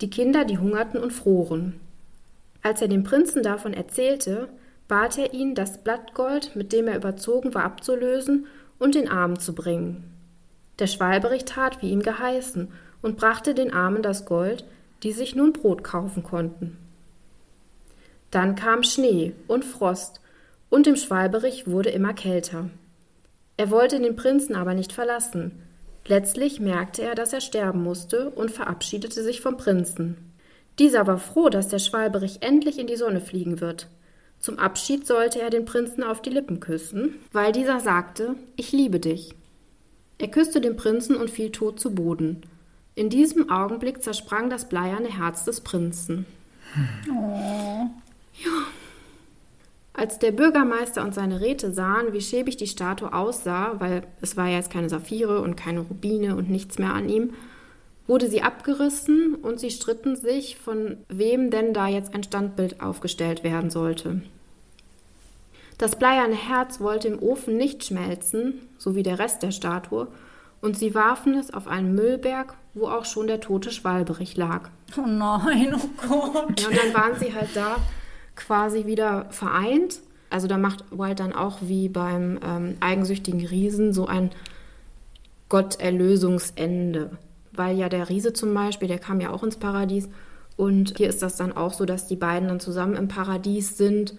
die Kinder, die hungerten und froren. Als er dem Prinzen davon erzählte, bat er ihn, das Blattgold, mit dem er überzogen war, abzulösen und den Armen zu bringen. Der Schwalberich tat, wie ihm geheißen, und brachte den Armen das Gold, die sich nun Brot kaufen konnten. Dann kam Schnee und Frost, und dem Schwalberich wurde immer kälter. Er wollte den Prinzen aber nicht verlassen. Letztlich merkte er, dass er sterben musste und verabschiedete sich vom Prinzen. Dieser war froh, dass der Schwalberich endlich in die Sonne fliegen wird. Zum Abschied sollte er den Prinzen auf die Lippen küssen, weil dieser sagte, ich liebe dich. Er küsste den Prinzen und fiel tot zu Boden. In diesem Augenblick zersprang das bleierne Herz des Prinzen. Oh. Ja. Als der Bürgermeister und seine Räte sahen, wie schäbig die Statue aussah, weil es war ja jetzt keine Saphire und keine Rubine und nichts mehr an ihm, wurde sie abgerissen und sie stritten sich, von wem denn da jetzt ein Standbild aufgestellt werden sollte. Das bleierne Herz wollte im Ofen nicht schmelzen, so wie der Rest der Statue, und sie warfen es auf einen Müllberg, wo auch schon der tote Schwalberich lag. Oh nein, oh Gott. Ja, und dann waren sie halt da quasi wieder vereint. Also da macht Wild dann auch wie beim ähm, eigensüchtigen Riesen so ein Gotterlösungsende weil ja der Riese zum Beispiel, der kam ja auch ins Paradies. Und hier ist das dann auch so, dass die beiden dann zusammen im Paradies sind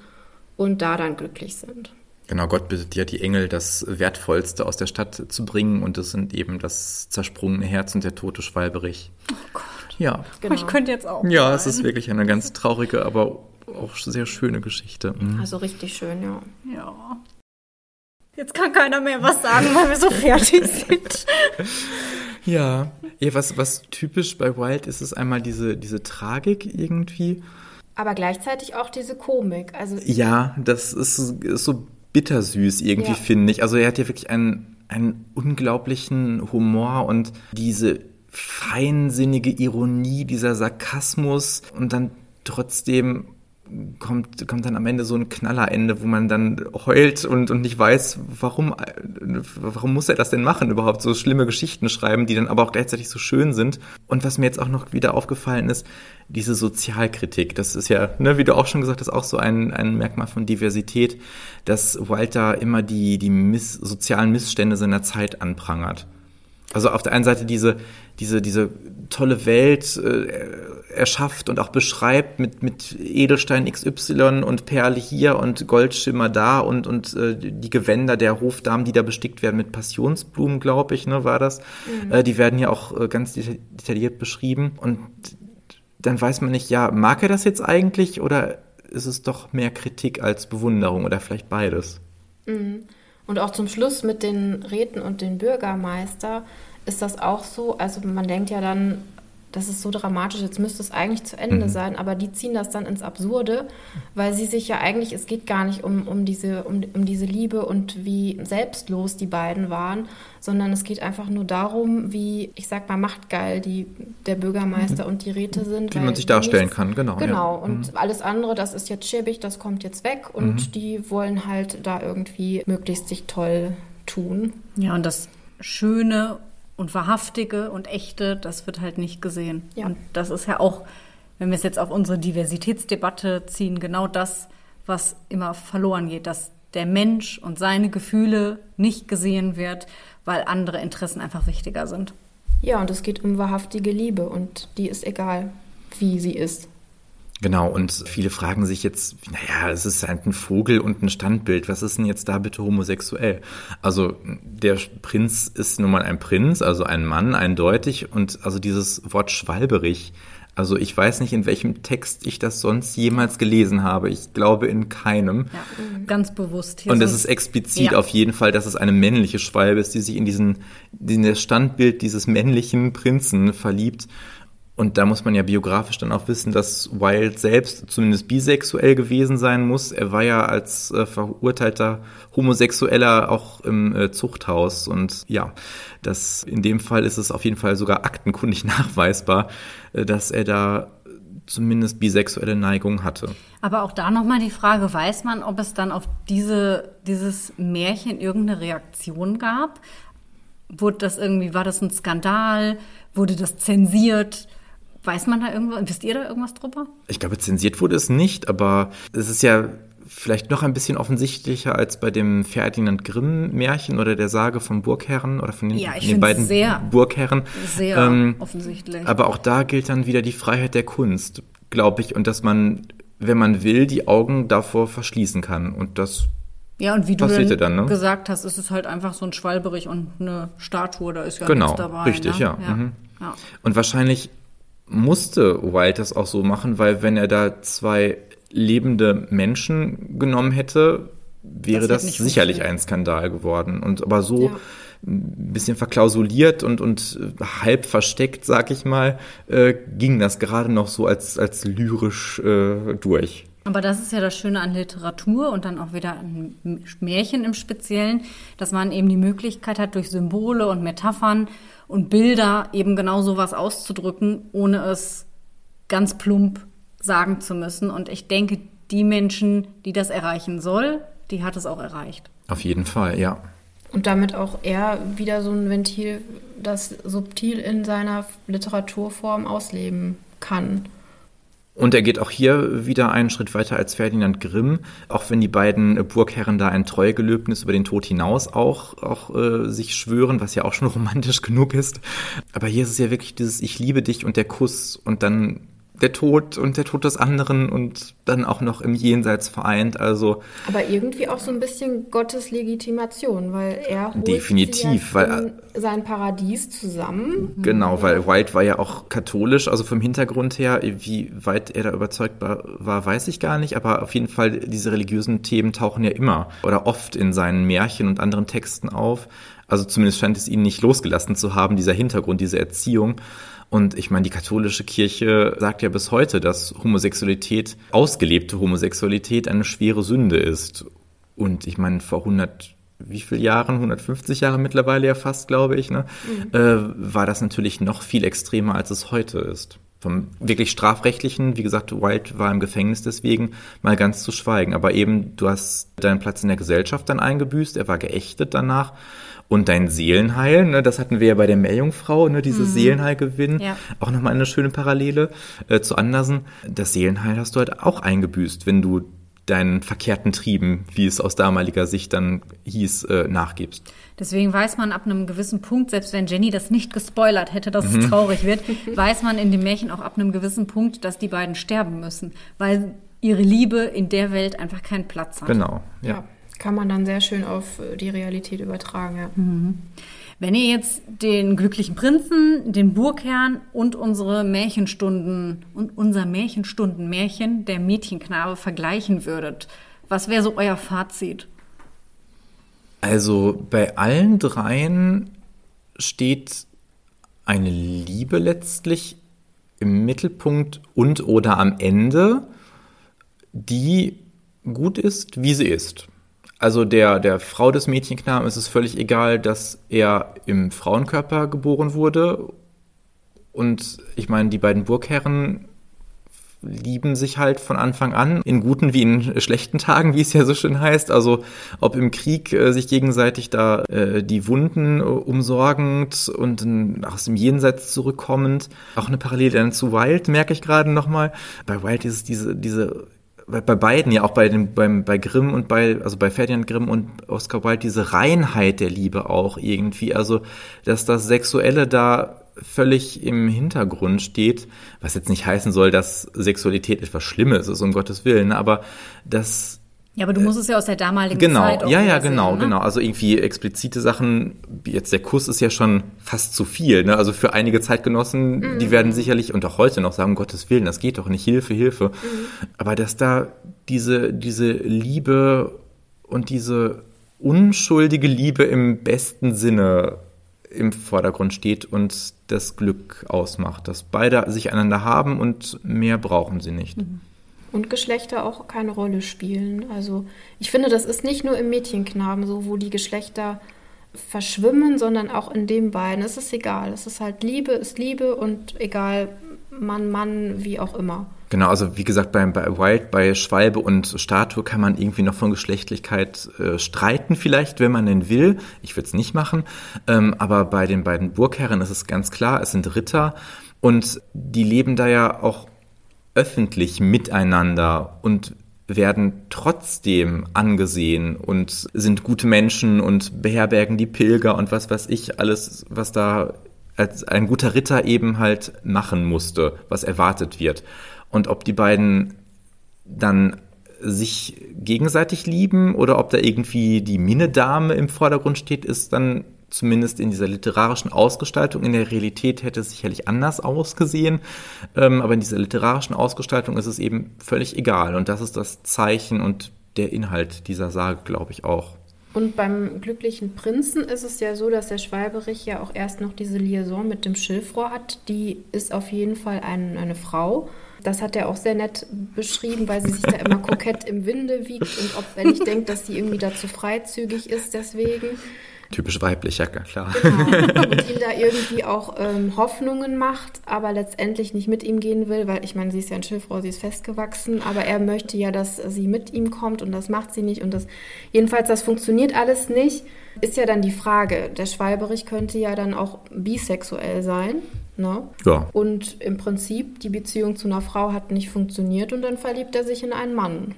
und da dann glücklich sind. Genau, Gott bittet ja die Engel, das Wertvollste aus der Stadt zu bringen und das sind eben das zersprungene Herz und der tote Schwalberich. Oh Gott. Ja. Genau. Ich könnte jetzt auch. Ja, sein. es ist wirklich eine ganz traurige, aber auch sehr schöne Geschichte. Mhm. Also richtig schön, ja. Ja. Jetzt kann keiner mehr was sagen, weil wir so fertig sind. Ja, ja was, was typisch bei Wild ist, ist einmal diese, diese Tragik irgendwie. Aber gleichzeitig auch diese Komik. Also ja, das ist, ist so bittersüß irgendwie, ja. finde ich. Also er hat ja wirklich einen, einen unglaublichen Humor und diese feinsinnige Ironie, dieser Sarkasmus und dann trotzdem kommt, kommt dann am Ende so ein Knallerende, wo man dann heult und, und nicht weiß, warum, warum muss er das denn machen, überhaupt so schlimme Geschichten schreiben, die dann aber auch gleichzeitig so schön sind. Und was mir jetzt auch noch wieder aufgefallen ist, diese Sozialkritik, das ist ja, ne, wie du auch schon gesagt hast, auch so ein, ein Merkmal von Diversität, dass Walter immer die, die miss, sozialen Missstände seiner Zeit anprangert. Also auf der einen Seite diese, diese, diese tolle Welt äh, erschafft und auch beschreibt mit, mit Edelstein XY und Perle hier und Goldschimmer da und, und äh, die Gewänder der Hofdamen, die da bestickt werden mit Passionsblumen, glaube ich, ne, war das. Mhm. Äh, die werden ja auch äh, ganz detailliert beschrieben. Und dann weiß man nicht, ja, mag er das jetzt eigentlich oder ist es doch mehr Kritik als Bewunderung oder vielleicht beides? Mhm. Und auch zum Schluss mit den Räten und den Bürgermeister ist das auch so. Also man denkt ja dann, das ist so dramatisch, jetzt müsste es eigentlich zu Ende mhm. sein, aber die ziehen das dann ins Absurde, weil sie sich ja eigentlich, es geht gar nicht um, um, diese, um, um diese Liebe und wie selbstlos die beiden waren, sondern es geht einfach nur darum, wie, ich sag mal, machtgeil die, der Bürgermeister mhm. und die Räte sind. Wie man sich darstellen nichts, kann, genau. Genau, ja. und mhm. alles andere, das ist jetzt schäbig, das kommt jetzt weg und mhm. die wollen halt da irgendwie möglichst sich toll tun. Ja, und das Schöne und wahrhaftige und echte, das wird halt nicht gesehen. Ja. Und das ist ja auch, wenn wir es jetzt auf unsere Diversitätsdebatte ziehen, genau das, was immer verloren geht, dass der Mensch und seine Gefühle nicht gesehen wird, weil andere Interessen einfach wichtiger sind. Ja, und es geht um wahrhaftige Liebe und die ist egal, wie sie ist. Genau, und viele fragen sich jetzt, naja, es ist halt ein Vogel und ein Standbild. Was ist denn jetzt da bitte homosexuell? Also der Prinz ist nun mal ein Prinz, also ein Mann, eindeutig. Und also dieses Wort schwalberig, also ich weiß nicht, in welchem Text ich das sonst jemals gelesen habe. Ich glaube in keinem. Ja, ganz bewusst. Hier und es ist explizit ja. auf jeden Fall, dass es eine männliche Schwalbe ist, die sich in diesen, in das Standbild dieses männlichen Prinzen verliebt. Und da muss man ja biografisch dann auch wissen, dass Wilde selbst zumindest bisexuell gewesen sein muss. Er war ja als äh, verurteilter Homosexueller auch im äh, Zuchthaus. Und ja, das, in dem Fall ist es auf jeden Fall sogar aktenkundig nachweisbar, äh, dass er da zumindest bisexuelle Neigung hatte. Aber auch da nochmal die Frage, weiß man, ob es dann auf diese, dieses Märchen irgendeine Reaktion gab? Wurde das irgendwie, war das ein Skandal? Wurde das zensiert? Weiß man da irgendwas? Wisst ihr da irgendwas drüber? Ich glaube, zensiert wurde es nicht, aber es ist ja vielleicht noch ein bisschen offensichtlicher als bei dem Ferdinand Grimm-Märchen oder der Sage vom Burgherren oder von den, Ja, den beiden sehr- Burgherren. Sehr Ähm, offensichtlich. Aber auch da gilt dann wieder die Freiheit der Kunst, glaube ich, und dass man, wenn man will, die Augen davor verschließen kann. Und das ja, und wie du dann, dann, ne? gesagt hast, ist es halt einfach so ein Schwalberich und eine Statue, da ist ja Genau, nichts dabei. richtig, ne? ja. Ja. Mhm. ja. Und wahrscheinlich musste Wilde das auch so machen, weil wenn er da zwei lebende Menschen genommen hätte, wäre Das das, sicherlich ein Skandal geworden. Und aber so Ja. ein bisschen verklausuliert und, und äh, halb versteckt, sag ich mal, äh, ging das gerade noch so als, als lyrisch äh, durch. Aber das ist ja das Schöne an Literatur und dann auch wieder an Märchen im Speziellen, dass man eben die Möglichkeit hat, durch Symbole und Metaphern und Bilder eben genau sowas auszudrücken, ohne es ganz plump sagen zu müssen. Und ich denke, die Menschen, die das erreichen soll, die hat es auch erreicht. Auf jeden Fall, ja. Und damit auch er wieder so ein Ventil, das subtil in seiner Literaturform ausleben kann. Und er geht auch hier wieder einen Schritt weiter als Ferdinand Grimm, auch wenn die beiden Burgherren da ein Treuegelöbnis über den Tod hinaus auch, auch äh, sich schwören, was ja auch schon romantisch genug ist. Aber hier ist es ja wirklich dieses Ich liebe dich und der Kuss und dann der Tod und der Tod des anderen und dann auch noch im Jenseits vereint. Also Aber irgendwie auch so ein bisschen Gottes Legitimation, weil er holt Definitiv, ja weil- in sein Paradies zusammen. Genau, weil Wilde war ja auch katholisch, also vom Hintergrund her, wie weit er da überzeugt war, war, weiß ich gar nicht, aber auf jeden Fall, diese religiösen Themen tauchen ja immer oder oft in seinen Märchen und anderen Texten auf. Also zumindest scheint es ihn nicht losgelassen zu haben, dieser Hintergrund, diese Erziehung. Und ich meine, die katholische Kirche sagt ja bis heute, dass Homosexualität, ausgelebte Homosexualität eine schwere Sünde ist. Und ich meine, vor 100, wie viel Jahren, 150 Jahre mittlerweile ja fast, glaube ich, ne, äh, war das natürlich noch viel extremer, als es heute ist. Vom wirklich strafrechtlichen, wie gesagt, Wilde war im Gefängnis deswegen, mal ganz zu schweigen. Aber eben, du hast deinen Platz in der Gesellschaft dann eingebüßt, er war geächtet danach. Und dein Seelenheil, ne, das hatten wir ja bei der Meerjungfrau, ne, dieses Seelenheilgewinn, Ja. auch nochmal eine schöne Parallele äh, zu Andersen. Das Seelenheil hast du halt auch eingebüßt, wenn du deinen verkehrten Trieben, wie es aus damaliger Sicht dann hieß, äh, nachgibst. Deswegen weiß man ab einem gewissen Punkt, selbst wenn Jenny das nicht gespoilert hätte, dass Mhm. es traurig wird, weiß man in dem Märchen auch ab einem gewissen Punkt, dass die beiden sterben müssen, weil ihre Liebe in der Welt einfach keinen Platz hat. Genau, ja. Ja. Kann man dann sehr schön auf äh, die Realität übertragen, ja. Wenn ihr jetzt den glücklichen Prinzen, den Burgherrn und unsere Märchenstunden und unser Märchenstundenmärchen, der Mädchenknabe, vergleichen würdet, was wäre so euer Fazit? Also bei allen dreien steht eine Liebe letztlich im Mittelpunkt und oder am Ende, die gut ist, wie sie ist. Also der, der Frau des Mädchenknaben ist es völlig egal, dass er im Frauenkörper geboren wurde. Und ich meine, die beiden Burgherren lieben sich halt von Anfang an, in guten wie in schlechten Tagen, wie es ja so schön heißt. Also ob im Krieg äh, sich gegenseitig da äh, die Wunden äh, umsorgend und aus dem Jenseits zurückkommend. Auch eine Parallele zu Wild, merke ich gerade nochmal. Bei Wild ist es diese, diese bei, bei beiden, ja auch bei dem, beim, bei Grimm und bei, also bei Ferdinand Grimm und Oscar Wilde, diese Reinheit der Liebe auch irgendwie. Also, dass das Sexuelle da völlig im Hintergrund steht, was jetzt nicht heißen soll, dass Sexualität etwas Schlimmes ist, um Gottes Willen, aber das Ja, aber du musst es ja aus der damaligen Genau, Zeit auch ja, ja, sehen, genau, ne? genau. Also irgendwie explizite Sachen, jetzt der Kuss ist ja schon fast zu viel. Ne? Also für einige Zeitgenossen, Mhm. die werden sicherlich und auch heute noch sagen, um Gottes Willen, das geht doch nicht, Hilfe, Hilfe. Mhm. Aber dass da diese, diese Liebe und diese unschuldige Liebe im besten Sinne im Vordergrund steht und das Glück ausmacht, dass beide sich einander haben und mehr brauchen sie nicht. Mhm. Und Geschlechter auch keine Rolle spielen. Also ich finde, das ist nicht nur im Mädchenknaben so, wo die Geschlechter verschwimmen, sondern auch in den beiden. Es ist egal. Es ist halt Liebe ist Liebe und egal Mann, Mann, wie auch immer. Genau, also wie gesagt, bei, bei Wild, bei Schwalbe und Statue kann man irgendwie noch von Geschlechtlichkeit äh, streiten, vielleicht, wenn man denn will. Ich würde es nicht machen. Ähm, aber bei den beiden Burgherren ist es ganz klar, es sind Ritter und die leben da ja auch öffentlich miteinander und werden trotzdem angesehen und sind gute Menschen und beherbergen die Pilger und was weiß ich, alles, was da als ein guter Ritter eben halt machen musste, was erwartet wird. Und ob die beiden dann sich gegenseitig lieben oder ob da irgendwie die Minnedame im Vordergrund steht, ist dann zumindest in dieser literarischen Ausgestaltung. In der Realität hätte es sicherlich anders ausgesehen, ähm, aber in dieser literarischen Ausgestaltung ist es eben völlig egal. Und das ist das Zeichen und der Inhalt dieser Sage, glaube ich, auch. Und beim glücklichen Prinzen ist es ja so, dass der Schwalberich ja auch erst noch diese Liaison mit dem Schilfrohr hat. Die ist auf jeden Fall ein, eine Frau. Das hat er auch sehr nett beschrieben, weil sie sich da immer kokett im Winde wiegt und ob er nicht denkt, dass sie irgendwie dazu freizügig ist deswegen. Typisch weiblich, ja klar. Genau. Und ihm da irgendwie auch ähm, Hoffnungen macht, aber letztendlich nicht mit ihm gehen will, weil ich meine, sie ist ja ein Schilfrau, sie ist festgewachsen, aber er möchte ja, dass sie mit ihm kommt und das macht sie nicht. Und das jedenfalls, das funktioniert alles nicht. Ist ja dann die Frage, der Schwalberich könnte ja dann auch bisexuell sein. Ne? Ja. Und im Prinzip, die Beziehung zu einer Frau hat nicht funktioniert und dann verliebt er sich in einen Mann.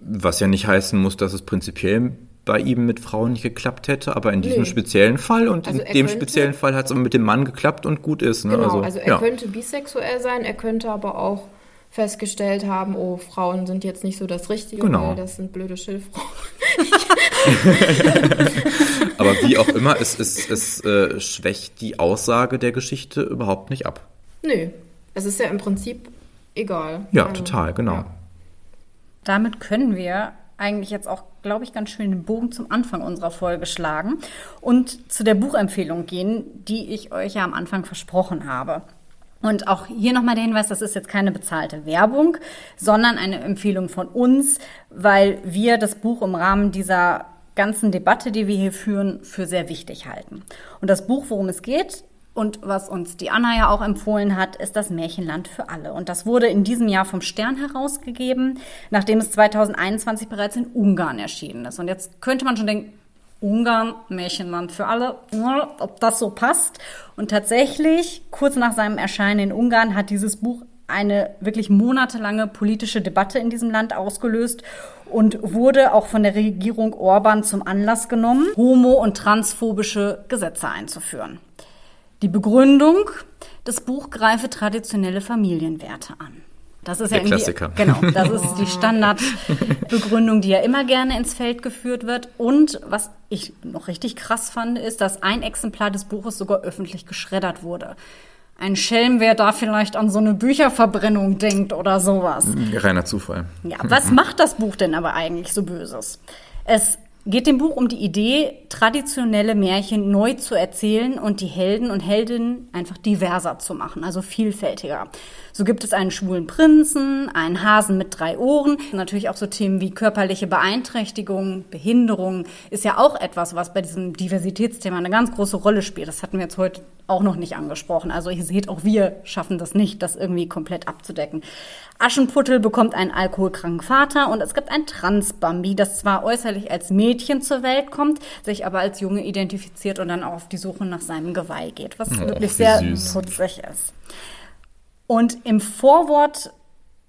Was ja nicht heißen muss, dass es prinzipiell bei ihm mit Frauen nicht geklappt hätte, aber in diesem nee. speziellen Fall und also in dem könnte, speziellen Fall hat es mit dem Mann geklappt und gut ist. Ne? Genau, also, also er ja. könnte bisexuell sein, er könnte aber auch festgestellt haben, oh, Frauen sind jetzt nicht so das Richtige, genau. weil das sind blöde Schilffrauen. aber wie auch immer, es, es, es äh, schwächt die Aussage der Geschichte überhaupt nicht ab. Nö, es ist ja im Prinzip egal. Ja, also, total, genau. Ja. Damit können wir eigentlich jetzt auch, glaube ich, ganz schön den Bogen zum Anfang unserer Folge schlagen und zu der Buchempfehlung gehen, die ich euch ja am Anfang versprochen habe. Und auch hier nochmal der Hinweis, das ist jetzt keine bezahlte Werbung, sondern eine Empfehlung von uns, weil wir das Buch im Rahmen dieser ganzen Debatte, die wir hier führen, für sehr wichtig halten. Und das Buch, worum es geht, und was uns die Anna ja auch empfohlen hat, ist das Märchenland für alle. Und das wurde in diesem Jahr vom Stern herausgegeben, nachdem es 2021 bereits in Ungarn erschienen ist. Und jetzt könnte man schon denken, Ungarn, Märchenland für alle, ob das so passt. Und tatsächlich, kurz nach seinem Erscheinen in Ungarn, hat dieses Buch eine wirklich monatelange politische Debatte in diesem Land ausgelöst und wurde auch von der Regierung Orban zum Anlass genommen, homo- und transphobische Gesetze einzuführen. Die Begründung, das Buch greife traditionelle Familienwerte an. Das ist Der ja Klassiker. Genau, das ist die Standardbegründung, die ja immer gerne ins Feld geführt wird. Und was ich noch richtig krass fand, ist, dass ein Exemplar des Buches sogar öffentlich geschreddert wurde. Ein Schelm, wer da vielleicht an so eine Bücherverbrennung denkt oder sowas. Reiner Zufall. Ja, was macht das Buch denn aber eigentlich so Böses? Es geht dem Buch um die Idee, traditionelle Märchen neu zu erzählen und die Helden und Heldinnen einfach diverser zu machen, also vielfältiger. So gibt es einen schwulen Prinzen, einen Hasen mit drei Ohren, natürlich auch so Themen wie körperliche Beeinträchtigung, Behinderung ist ja auch etwas, was bei diesem Diversitätsthema eine ganz große Rolle spielt. Das hatten wir jetzt heute auch noch nicht angesprochen. Also ihr seht, auch wir schaffen das nicht, das irgendwie komplett abzudecken. Aschenputtel bekommt einen alkoholkranken Vater und es gibt ein Transbambi, das zwar äußerlich als Mädchen zur Welt kommt, sich aber als Junge identifiziert und dann auch auf die Suche nach seinem Geweih geht, was oh, wirklich sehr süß. putzig ist. Und im Vorwort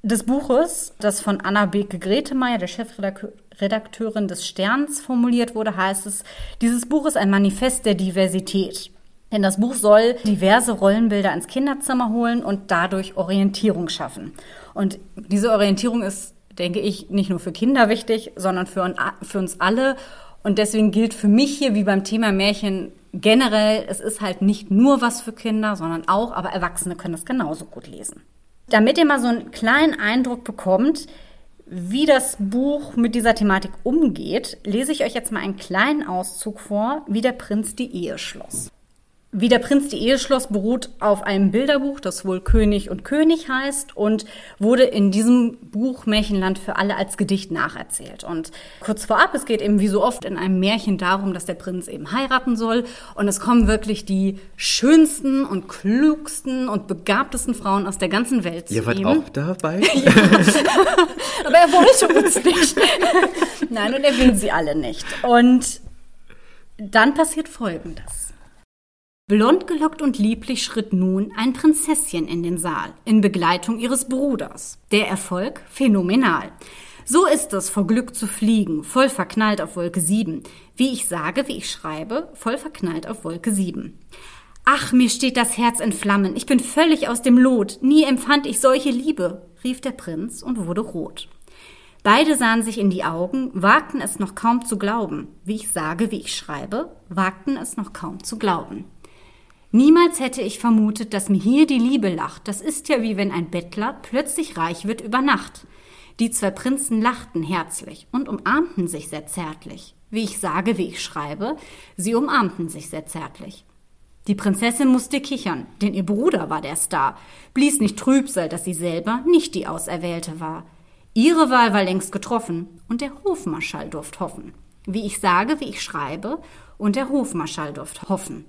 des Buches, das von Anna Beke Gretemeyer, der Chefredakteurin des Sterns, formuliert wurde, heißt es, dieses Buch ist ein Manifest der Diversität. Denn das Buch soll diverse Rollenbilder ins Kinderzimmer holen und dadurch Orientierung schaffen. Und diese Orientierung ist, denke ich, nicht nur für Kinder wichtig, sondern für, für uns alle. Und deswegen gilt für mich hier wie beim Thema Märchen generell, es ist halt nicht nur was für Kinder, sondern auch, aber Erwachsene können es genauso gut lesen. Damit ihr mal so einen kleinen Eindruck bekommt, wie das Buch mit dieser Thematik umgeht, lese ich euch jetzt mal einen kleinen Auszug vor, wie der Prinz die Ehe schloss. Wie der Prinz die Ehe schloss, beruht auf einem Bilderbuch, das wohl König und König heißt und wurde in diesem Buch Märchenland für alle als Gedicht nacherzählt. Und kurz vorab, es geht eben wie so oft in einem Märchen darum, dass der Prinz eben heiraten soll und es kommen wirklich die schönsten und klugsten und begabtesten Frauen aus der ganzen Welt zu Ihr wart ihm. auch dabei? Ja. Aber er wollte uns nicht. Nein, und er will sie alle nicht. Und dann passiert Folgendes. Blond gelockt und lieblich schritt nun ein Prinzesschen in den Saal in Begleitung ihres Bruders. Der Erfolg phänomenal. So ist es, vor Glück zu fliegen, voll verknallt auf Wolke 7. Wie ich sage, wie ich schreibe, voll verknallt auf Wolke 7. Ach, mir steht das Herz in Flammen, ich bin völlig aus dem Lot, nie empfand ich solche Liebe, rief der Prinz und wurde rot. Beide sahen sich in die Augen, wagten es noch kaum zu glauben. Wie ich sage, wie ich schreibe, wagten es noch kaum zu glauben. Niemals hätte ich vermutet, dass mir hier die Liebe lacht. Das ist ja wie wenn ein Bettler plötzlich reich wird über Nacht. Die zwei Prinzen lachten herzlich und umarmten sich sehr zärtlich. Wie ich sage, wie ich schreibe, sie umarmten sich sehr zärtlich. Die Prinzessin musste kichern, denn ihr Bruder war der Star, blies nicht Trübsal, dass sie selber nicht die Auserwählte war. Ihre Wahl war längst getroffen, und der Hofmarschall durft hoffen. Wie ich sage, wie ich schreibe, und der Hofmarschall durft hoffen.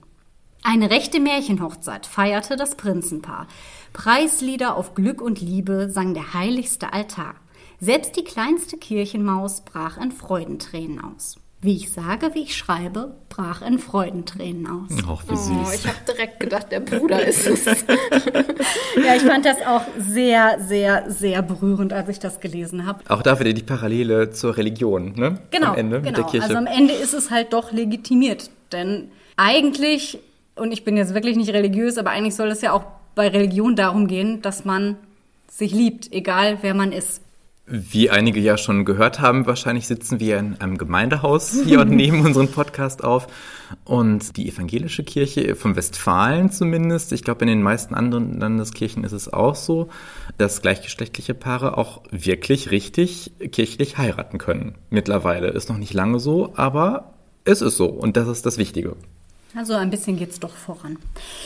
Eine rechte Märchenhochzeit feierte das Prinzenpaar. Preislieder auf Glück und Liebe sang der heiligste Altar. Selbst die kleinste Kirchenmaus brach in Freudentränen aus. Wie ich sage, wie ich schreibe, brach in Freudentränen aus. Ach, wie süß. Oh, ich habe direkt gedacht, der Bruder ist es. Ja, ich fand das auch sehr, sehr, sehr berührend, als ich das gelesen habe. Auch da wieder die Parallele zur Religion, ne? Genau, Am Ende genau. mit der Kirche. Also am Ende ist es halt doch legitimiert, denn eigentlich, und ich bin jetzt wirklich nicht religiös, aber eigentlich soll es ja auch bei Religion darum gehen, dass man sich liebt, egal wer man ist. Wie einige ja schon gehört haben, wahrscheinlich sitzen wir in einem Gemeindehaus hier und nehmen unseren Podcast auf. Und die evangelische Kirche von Westfalen zumindest, ich glaube in den meisten anderen Landeskirchen ist es auch so, dass gleichgeschlechtliche Paare auch wirklich richtig kirchlich heiraten können. Mittlerweile ist noch nicht lange so, aber es ist so und das ist das Wichtige. Also ein bisschen geht's doch voran.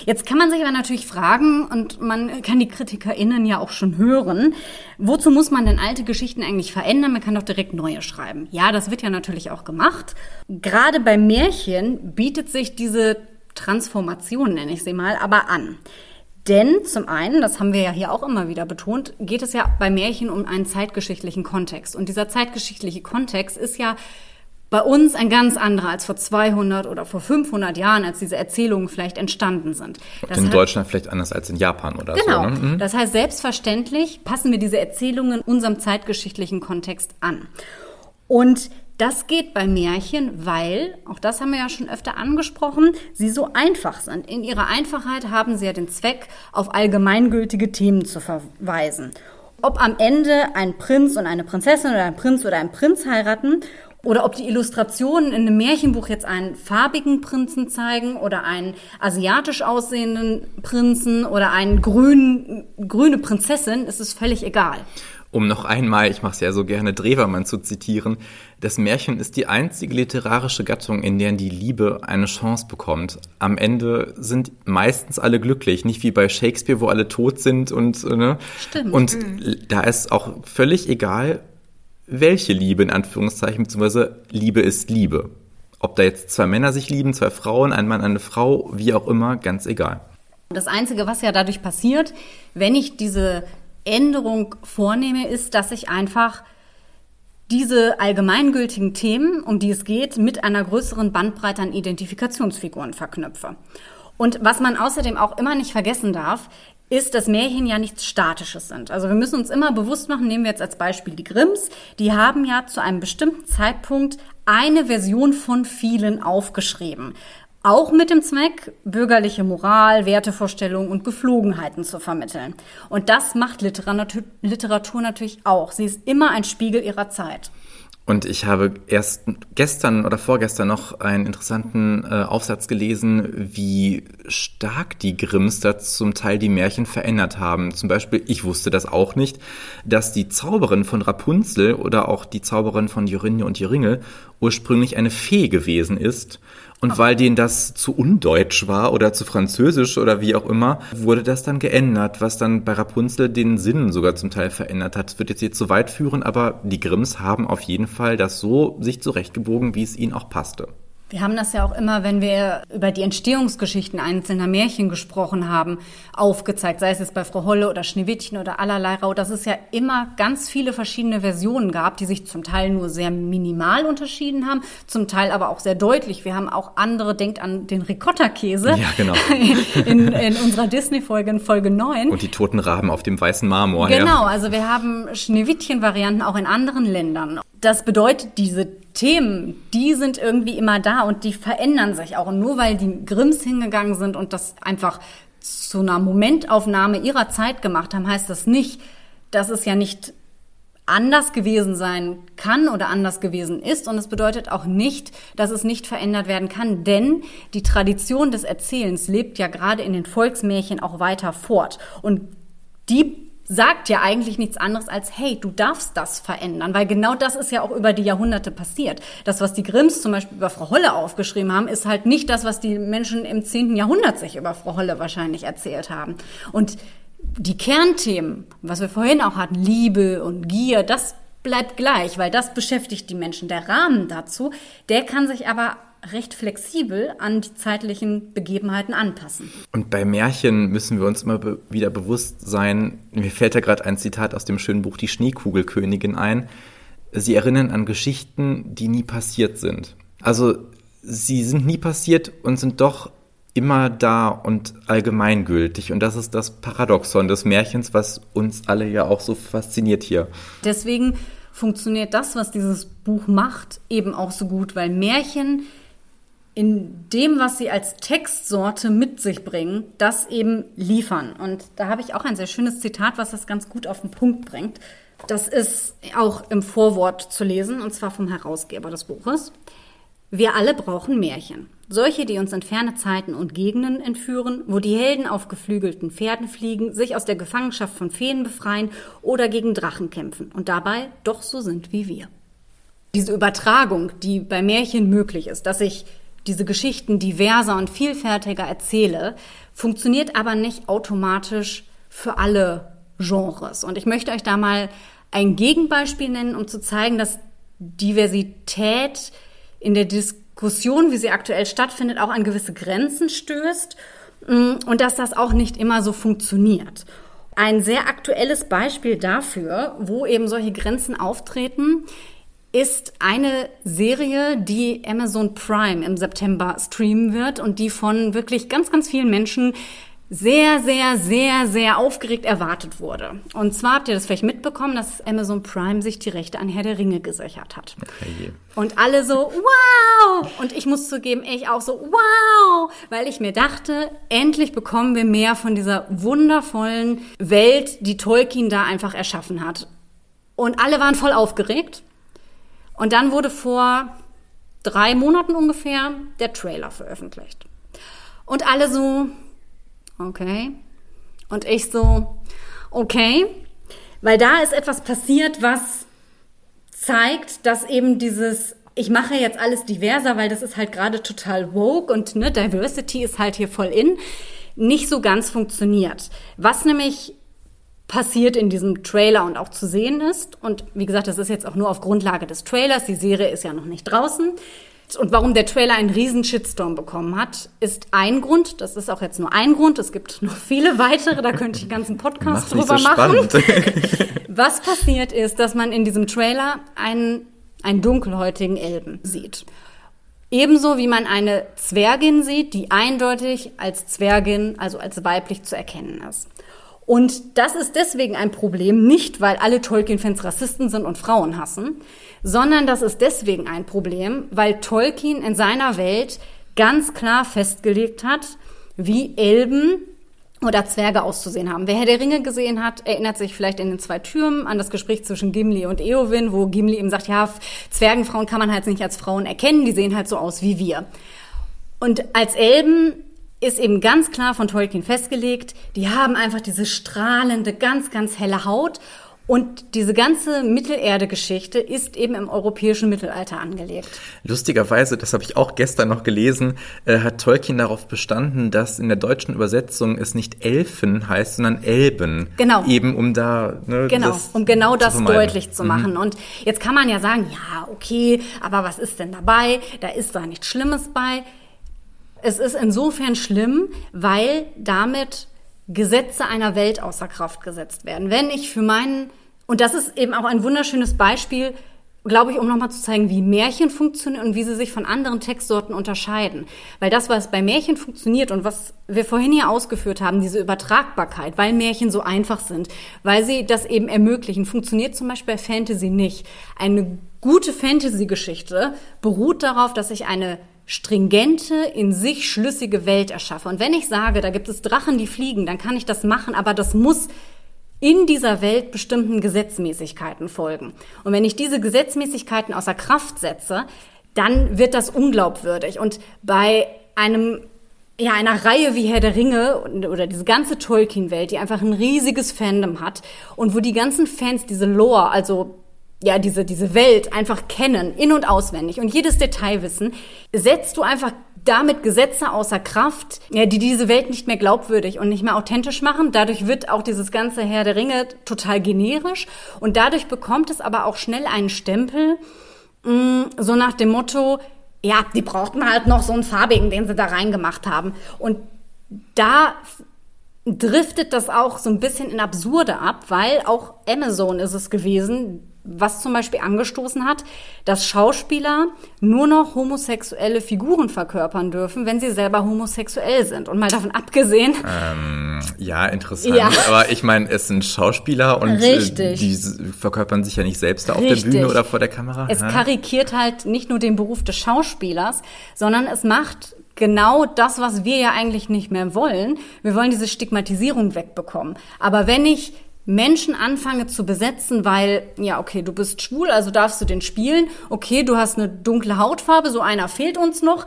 Jetzt kann man sich aber natürlich fragen, und man kann die KritikerInnen ja auch schon hören, wozu muss man denn alte Geschichten eigentlich verändern? Man kann doch direkt neue schreiben. Ja, das wird ja natürlich auch gemacht. Gerade bei Märchen bietet sich diese Transformation, nenne ich sie mal, aber an. Denn zum einen, das haben wir ja hier auch immer wieder betont, geht es ja bei Märchen um einen zeitgeschichtlichen Kontext. Und dieser zeitgeschichtliche Kontext ist ja bei uns ein ganz anderer als vor 200 oder vor 500 Jahren, als diese Erzählungen vielleicht entstanden sind. Das in hat- Deutschland vielleicht anders als in Japan oder Genau. so. Ne? Mhm. Das heißt, selbstverständlich passen wir diese Erzählungen unserem zeitgeschichtlichen Kontext an. Und das geht bei Märchen, weil, auch das haben wir ja schon öfter angesprochen, sie so einfach sind. In ihrer Einfachheit haben sie ja den Zweck, auf allgemeingültige Themen zu verweisen. Ob am Ende ein Prinz und eine Prinzessin oder ein Prinz oder ein Prinz heiraten oder ob die Illustrationen in einem Märchenbuch jetzt einen farbigen Prinzen zeigen oder einen asiatisch aussehenden Prinzen oder einen grünen, grüne Prinzessin, ist es völlig egal. Um noch einmal, ich mache es ja so gerne, Drewermann zu zitieren, das Märchen ist die einzige literarische Gattung, in der die Liebe eine Chance bekommt. Am Ende sind meistens alle glücklich, nicht wie bei Shakespeare, wo alle tot sind und äh, ne? Stimmt. Und da ist auch völlig egal, welche Liebe in Anführungszeichen, beziehungsweise Liebe ist Liebe. Ob da jetzt zwei Männer sich lieben, zwei Frauen, ein Mann, eine Frau, wie auch immer, ganz egal. Das Einzige, was ja dadurch passiert, wenn ich diese Änderung vornehme, ist, dass ich einfach diese allgemeingültigen Themen, um die es geht, mit einer größeren Bandbreite an Identifikationsfiguren verknüpfe. Und was man außerdem auch immer nicht vergessen darf, ist, dass Märchen ja nichts Statisches sind. Also wir müssen uns immer bewusst machen, nehmen wir jetzt als Beispiel die Grimms, die haben ja zu einem bestimmten Zeitpunkt eine Version von vielen aufgeschrieben. Auch mit dem Zweck, bürgerliche Moral, Wertevorstellungen und Geflogenheiten zu vermitteln. Und das macht Literatur, Literatur natürlich auch. Sie ist immer ein Spiegel ihrer Zeit. Und ich habe erst gestern oder vorgestern noch einen interessanten äh, Aufsatz gelesen, wie stark die Grimms da zum Teil die Märchen verändert haben. Zum Beispiel, ich wusste das auch nicht, dass die Zauberin von Rapunzel oder auch die Zauberin von Jorinde und Joringel ursprünglich eine Fee gewesen ist Und weil denen das zu undeutsch war oder zu französisch oder wie auch immer, wurde das dann geändert, was dann bei Rapunzel den Sinn sogar zum Teil verändert hat. Das wird jetzt hier zu weit führen, aber die Grimms haben auf jeden Fall das so sich zurechtgebogen, wie es ihnen auch passte. Wir haben das ja auch immer, wenn wir über die Entstehungsgeschichten einzelner Märchen gesprochen haben, aufgezeigt, sei es jetzt bei Frau Holle oder Schneewittchen oder allerlei Rau, dass es ja immer ganz viele verschiedene Versionen gab, die sich zum Teil nur sehr minimal unterschieden haben, zum Teil aber auch sehr deutlich. Wir haben auch andere, denkt an den Ricotta-Käse. Ja, genau. In, in unserer Disney-Folge, in Folge 9. Und die toten Raben auf dem weißen Marmor. Genau, ja. also wir haben Schneewittchen-Varianten auch in anderen Ländern. Das bedeutet, diese Themen, die sind irgendwie immer da und die verändern sich auch. Und nur weil die Grimms hingegangen sind und das einfach zu einer Momentaufnahme ihrer Zeit gemacht haben, heißt das nicht, dass es ja nicht anders gewesen sein kann oder anders gewesen ist. Und es bedeutet auch nicht, dass es nicht verändert werden kann, denn die Tradition des Erzählens lebt ja gerade in den Volksmärchen auch weiter fort. Und die sagt ja eigentlich nichts anderes als, hey, du darfst das verändern, weil genau das ist ja auch über die Jahrhunderte passiert. Das, was die Grimms zum Beispiel über Frau Holle aufgeschrieben haben, ist halt nicht das, was die Menschen im 10. Jahrhundert sich über Frau Holle wahrscheinlich erzählt haben. Und die Kernthemen, was wir vorhin auch hatten, Liebe und Gier, das bleibt gleich, weil das beschäftigt die Menschen. Der Rahmen dazu, der kann sich aber recht flexibel an die zeitlichen Begebenheiten anpassen. Und bei Märchen müssen wir uns immer be wieder bewusst sein, mir fällt da gerade ein Zitat aus dem schönen Buch Die Schneekugelkönigin ein. Sie erinnern an Geschichten, die nie passiert sind. Also sie sind nie passiert und sind doch immer da und allgemeingültig. Und das ist das Paradoxon des Märchens, was uns alle ja auch so fasziniert hier. Deswegen funktioniert das, was dieses Buch macht, eben auch so gut, weil Märchen in dem, was sie als Textsorte mit sich bringen, das eben liefern. Und da habe ich auch ein sehr schönes Zitat, was das ganz gut auf den Punkt bringt. Das ist auch im Vorwort zu lesen, und zwar vom Herausgeber des Buches. Wir alle brauchen Märchen. Solche, die uns in ferne Zeiten und Gegenden entführen, wo die Helden auf geflügelten Pferden fliegen, sich aus der Gefangenschaft von Feen befreien oder gegen Drachen kämpfen und dabei doch so sind wie wir. Diese Übertragung, die bei Märchen möglich ist, dass ich diese Geschichten diverser und vielfältiger erzähle, funktioniert aber nicht automatisch für alle Genres. Und ich möchte euch da mal ein Gegenbeispiel nennen, um zu zeigen, dass Diversität in der Diskussion, wie sie aktuell stattfindet, auch an gewisse Grenzen stößt mm, und dass das auch nicht immer so funktioniert. Ein sehr aktuelles Beispiel dafür, wo eben solche Grenzen auftreten, ist eine Serie, die Amazon Prime im September streamen wird und die von wirklich ganz, ganz vielen Menschen sehr, sehr, sehr, sehr aufgeregt erwartet wurde. Und zwar habt ihr das vielleicht mitbekommen, dass Amazon Prime sich die Rechte an Herr der Ringe gesichert hat. Okay. Und alle so, wow! Und ich muss zugeben, ich auch so, wow! Weil ich mir dachte, endlich bekommen wir mehr von dieser wundervollen Welt, die Tolkien da einfach erschaffen hat. Und alle waren voll aufgeregt. Und dann wurde vor drei Monaten ungefähr der Trailer veröffentlicht. Und alle so, okay. Und ich so, okay. Weil da ist etwas passiert, was zeigt, dass eben dieses, ich mache jetzt alles diverser, weil das ist halt gerade total woke und ne, Diversity ist halt hier voll in, nicht so ganz funktioniert. Was nämlich passiert in diesem Trailer und auch zu sehen ist. Und wie gesagt, das ist jetzt auch nur auf Grundlage des Trailers. Die Serie ist ja noch nicht draußen. Und warum der Trailer einen riesen Shitstorm bekommen hat, ist ein Grund. Das ist auch jetzt nur ein Grund. Es gibt noch viele weitere. Da könnte ich einen ganzen Podcast drüber so machen. Was passiert ist, dass man in diesem Trailer einen, einen dunkelhäutigen Elben sieht. Ebenso wie man eine Zwergin sieht, die eindeutig als Zwergin, also als weiblich zu erkennen ist. Und das ist deswegen ein Problem, nicht weil alle Tolkien-Fans Rassisten sind und Frauen hassen, sondern das ist deswegen ein Problem, weil Tolkien in seiner Welt ganz klar festgelegt hat, wie Elben oder Zwerge auszusehen haben. Wer Herr der Ringe gesehen hat, erinnert sich vielleicht in den zwei Türmen an das Gespräch zwischen Gimli und Eowyn, wo Gimli ihm sagt, ja, Zwergenfrauen kann man halt nicht als Frauen erkennen, die sehen halt so aus wie wir. Und als Elben ist eben ganz klar von Tolkien festgelegt, die haben einfach diese strahlende, ganz, ganz helle Haut Und diese ganze Mittelerde-Geschichte ist eben im europäischen Mittelalter angelegt. Lustigerweise, das habe ich auch gestern noch gelesen, äh, hat Tolkien darauf bestanden, dass in der deutschen Übersetzung es nicht Elfen heißt, sondern Elben. Genau. Eben um da. Ne, genau, um genau das deutlich zu machen. Mhm. Und jetzt kann man ja sagen, ja, okay, aber was ist denn dabei? Da ist da nichts Schlimmes bei. Es ist insofern schlimm, weil damit Gesetze einer Welt außer Kraft gesetzt werden. Wenn ich für meinen, und das ist eben auch ein wunderschönes Beispiel, glaube ich, um nochmal zu zeigen, wie Märchen funktionieren und wie sie sich von anderen Textsorten unterscheiden. Weil das, was bei Märchen funktioniert und was wir vorhin hier ausgeführt haben, diese Übertragbarkeit, weil Märchen so einfach sind, weil sie das eben ermöglichen, funktioniert zum Beispiel bei Fantasy nicht. Eine gute Fantasy-Geschichte beruht darauf, dass ich eine stringente, in sich schlüssige Welt erschaffe. Und wenn ich sage, da gibt es Drachen, die fliegen, dann kann ich das machen, aber das muss in dieser Welt bestimmten Gesetzmäßigkeiten folgen. Und wenn ich diese Gesetzmäßigkeiten außer Kraft setze, dann wird das unglaubwürdig. Und bei einem ja, einer Reihe wie Herr der Ringe oder diese ganze Tolkien-Welt, die einfach ein riesiges Fandom hat und wo die ganzen Fans diese Lore, also ja, diese, diese Welt einfach kennen, in- und auswendig und jedes Detail wissen, setzt du einfach damit Gesetze außer Kraft, ja, die diese Welt nicht mehr glaubwürdig und nicht mehr authentisch machen. Dadurch wird auch dieses ganze Herr der Ringe total generisch und dadurch bekommt es aber auch schnell einen Stempel, mh, mm, so nach dem Motto, ja, die brauchten halt noch so einen farbigen, den sie da reingemacht haben. Und da driftet das auch so ein bisschen in Absurde ab, weil auch Amazon ist es gewesen, was zum Beispiel angestoßen hat, dass Schauspieler nur noch homosexuelle Figuren verkörpern dürfen, wenn sie selber homosexuell sind. Und mal davon abgesehen. Ähm, ja, interessant. Ja. Aber ich meine, es sind Schauspieler und äh, die verkörpern sich ja nicht selbst da auf Richtig. der Bühne oder vor der Kamera. Es karikiert halt nicht nur den Beruf des Schauspielers, sondern es macht genau das, was wir ja eigentlich nicht mehr wollen. Wir wollen diese Stigmatisierung wegbekommen. Aber wenn ich Menschen anfange zu besetzen, weil, ja, okay, du bist schwul, also darfst du den spielen. Okay, du hast eine dunkle Hautfarbe, so einer fehlt uns noch.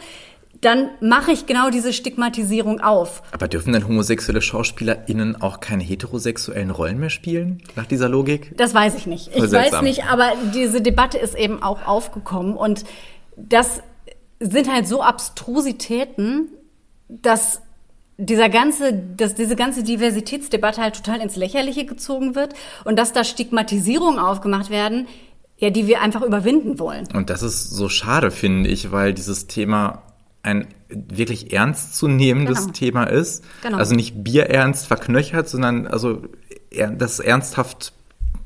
Dann mache ich genau diese Stigmatisierung auf. Aber dürfen dann homosexuelle SchauspielerInnen auch keine heterosexuellen Rollen mehr spielen, nach dieser Logik? Das weiß ich nicht. Ich weiß nicht, aber diese Debatte ist eben auch aufgekommen und das sind halt so Abstrusitäten, dass dieser ganze, dass diese ganze Diversitätsdebatte halt total ins Lächerliche gezogen wird und dass da Stigmatisierungen aufgemacht werden, ja, die wir einfach überwinden wollen. Und das ist so schade, finde ich, weil dieses Thema ein wirklich ernst zu nehmendes genau. Thema ist. Genau. Also nicht bierernst verknöchert, sondern also das ernsthaft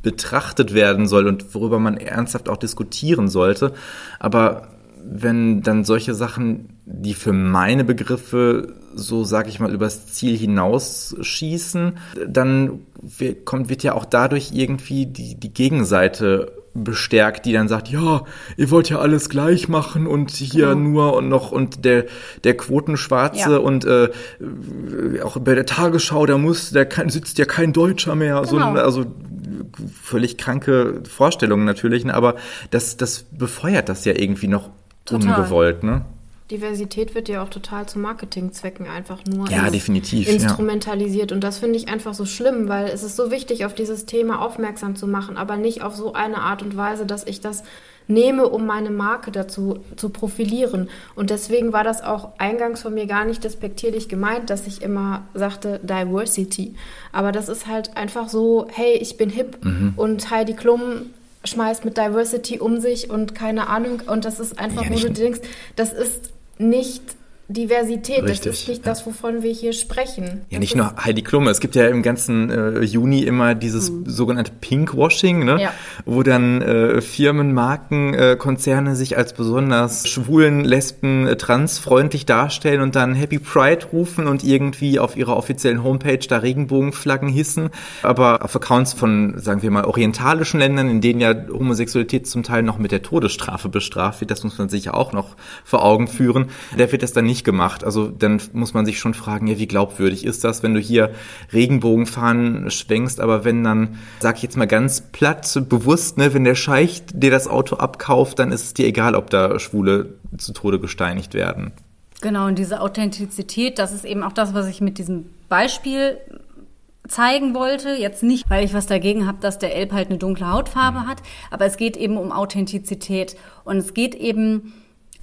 betrachtet werden soll und worüber man ernsthaft auch diskutieren sollte. Aber wenn dann solche Sachen, die für meine Begriffe so, sag ich mal, übers Ziel hinausschießen, dann kommt, wird ja auch dadurch irgendwie die, die Gegenseite bestärkt, die dann sagt, ja, ihr wollt ja alles gleich machen und hier genau. nur und noch und der der Quotenschwarze ja. und äh, auch bei der Tagesschau, da muss, da kann, sitzt ja kein Deutscher mehr, genau. so also völlig kranke Vorstellungen natürlich, ne, aber das das befeuert das ja irgendwie noch Total. ungewollt, ne? Diversität wird ja auch total zu Marketingzwecken einfach nur ja, definitiv, instrumentalisiert. Ja. Und das finde ich einfach so schlimm, weil es ist so wichtig, auf dieses Thema aufmerksam zu machen, aber nicht auf so eine Art und Weise, dass ich das nehme, um meine Marke dazu zu profilieren. Und deswegen war das auch eingangs von mir gar nicht despektierlich gemeint, dass ich immer sagte Diversity. Aber das ist halt einfach so, hey, ich bin hip mhm. und Heidi Klum schmeißt mit Diversity um sich und keine Ahnung. Und das ist einfach, ja, wo du denkst, das ist nicht Diversität. Richtig, das ist nicht das, wovon wir hier sprechen. Ja, nicht nur Heidi Klum. Es gibt ja im ganzen äh, Juni immer dieses hm. sogenannte Pinkwashing, ne? Ja. wo dann äh, Firmen, Marken, äh, Konzerne sich als besonders schwulen, lesben, äh, transfreundlich darstellen und dann Happy Pride rufen und irgendwie auf ihrer offiziellen Homepage da Regenbogenflaggen hissen. Aber auf Accounts von, sagen wir mal, orientalischen Ländern, in denen ja Homosexualität zum Teil noch mit der Todesstrafe bestraft wird, das muss man sich ja auch noch vor Augen führen, da wird das dann nicht nicht gemacht. Also dann muss man sich schon fragen, ja, wie glaubwürdig ist das, wenn du hier Regenbogenfahnen schwenkst, aber wenn dann, sag ich jetzt mal ganz platt, bewusst, ne, wenn der Scheich dir das Auto abkauft, dann ist es dir egal, ob da Schwule zu Tode gesteinigt werden. Genau, und diese Authentizität, das ist eben auch das, was ich mit diesem Beispiel zeigen wollte. Jetzt nicht, weil ich was dagegen habe, dass der Elb halt eine dunkle Hautfarbe mhm. hat, aber es geht eben um Authentizität und es geht eben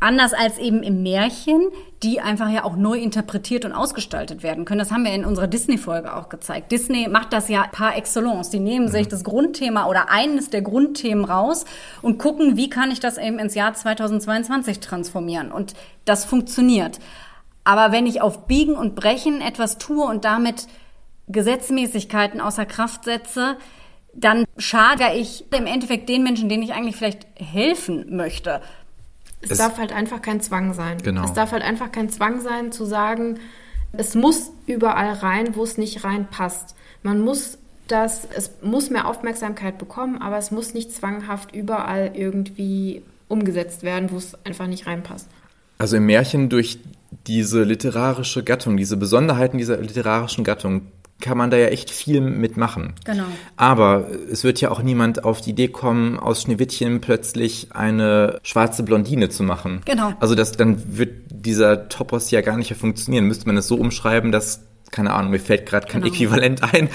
anders als eben im Märchen, die einfach ja auch neu interpretiert und ausgestaltet werden können. Das haben wir in unserer Disney-Folge auch gezeigt. Disney macht das ja par excellence. Die nehmen sich mhm. das Grundthema oder eines der Grundthemen raus und gucken, wie kann ich das eben ins Jahr 2022 transformieren. Und das funktioniert. Aber wenn ich auf Biegen und Brechen etwas tue und damit Gesetzmäßigkeiten außer Kraft setze, dann schade ich im Endeffekt den Menschen, denen ich eigentlich vielleicht helfen möchte. Es, es, darf halt einfach kein Zwang sein. Genau. Es darf halt einfach kein Zwang sein, zu sagen, es muss überall rein, wo es nicht reinpasst. Man muss das, es muss mehr Aufmerksamkeit bekommen, aber es muss nicht zwanghaft überall irgendwie umgesetzt werden, wo es einfach nicht reinpasst. Also im Märchen durch diese literarische Gattung, diese Besonderheiten dieser literarischen Gattung kann man da ja echt viel mitmachen. Genau. Aber es wird ja auch niemand auf die Idee kommen, aus Schneewittchen plötzlich eine schwarze Blondine zu machen. Genau. Also das, dann wird dieser Topos ja gar nicht mehr funktionieren. Müsste man es so umschreiben, dass keine Ahnung, mir fällt gerade kein genau. Äquivalent ein,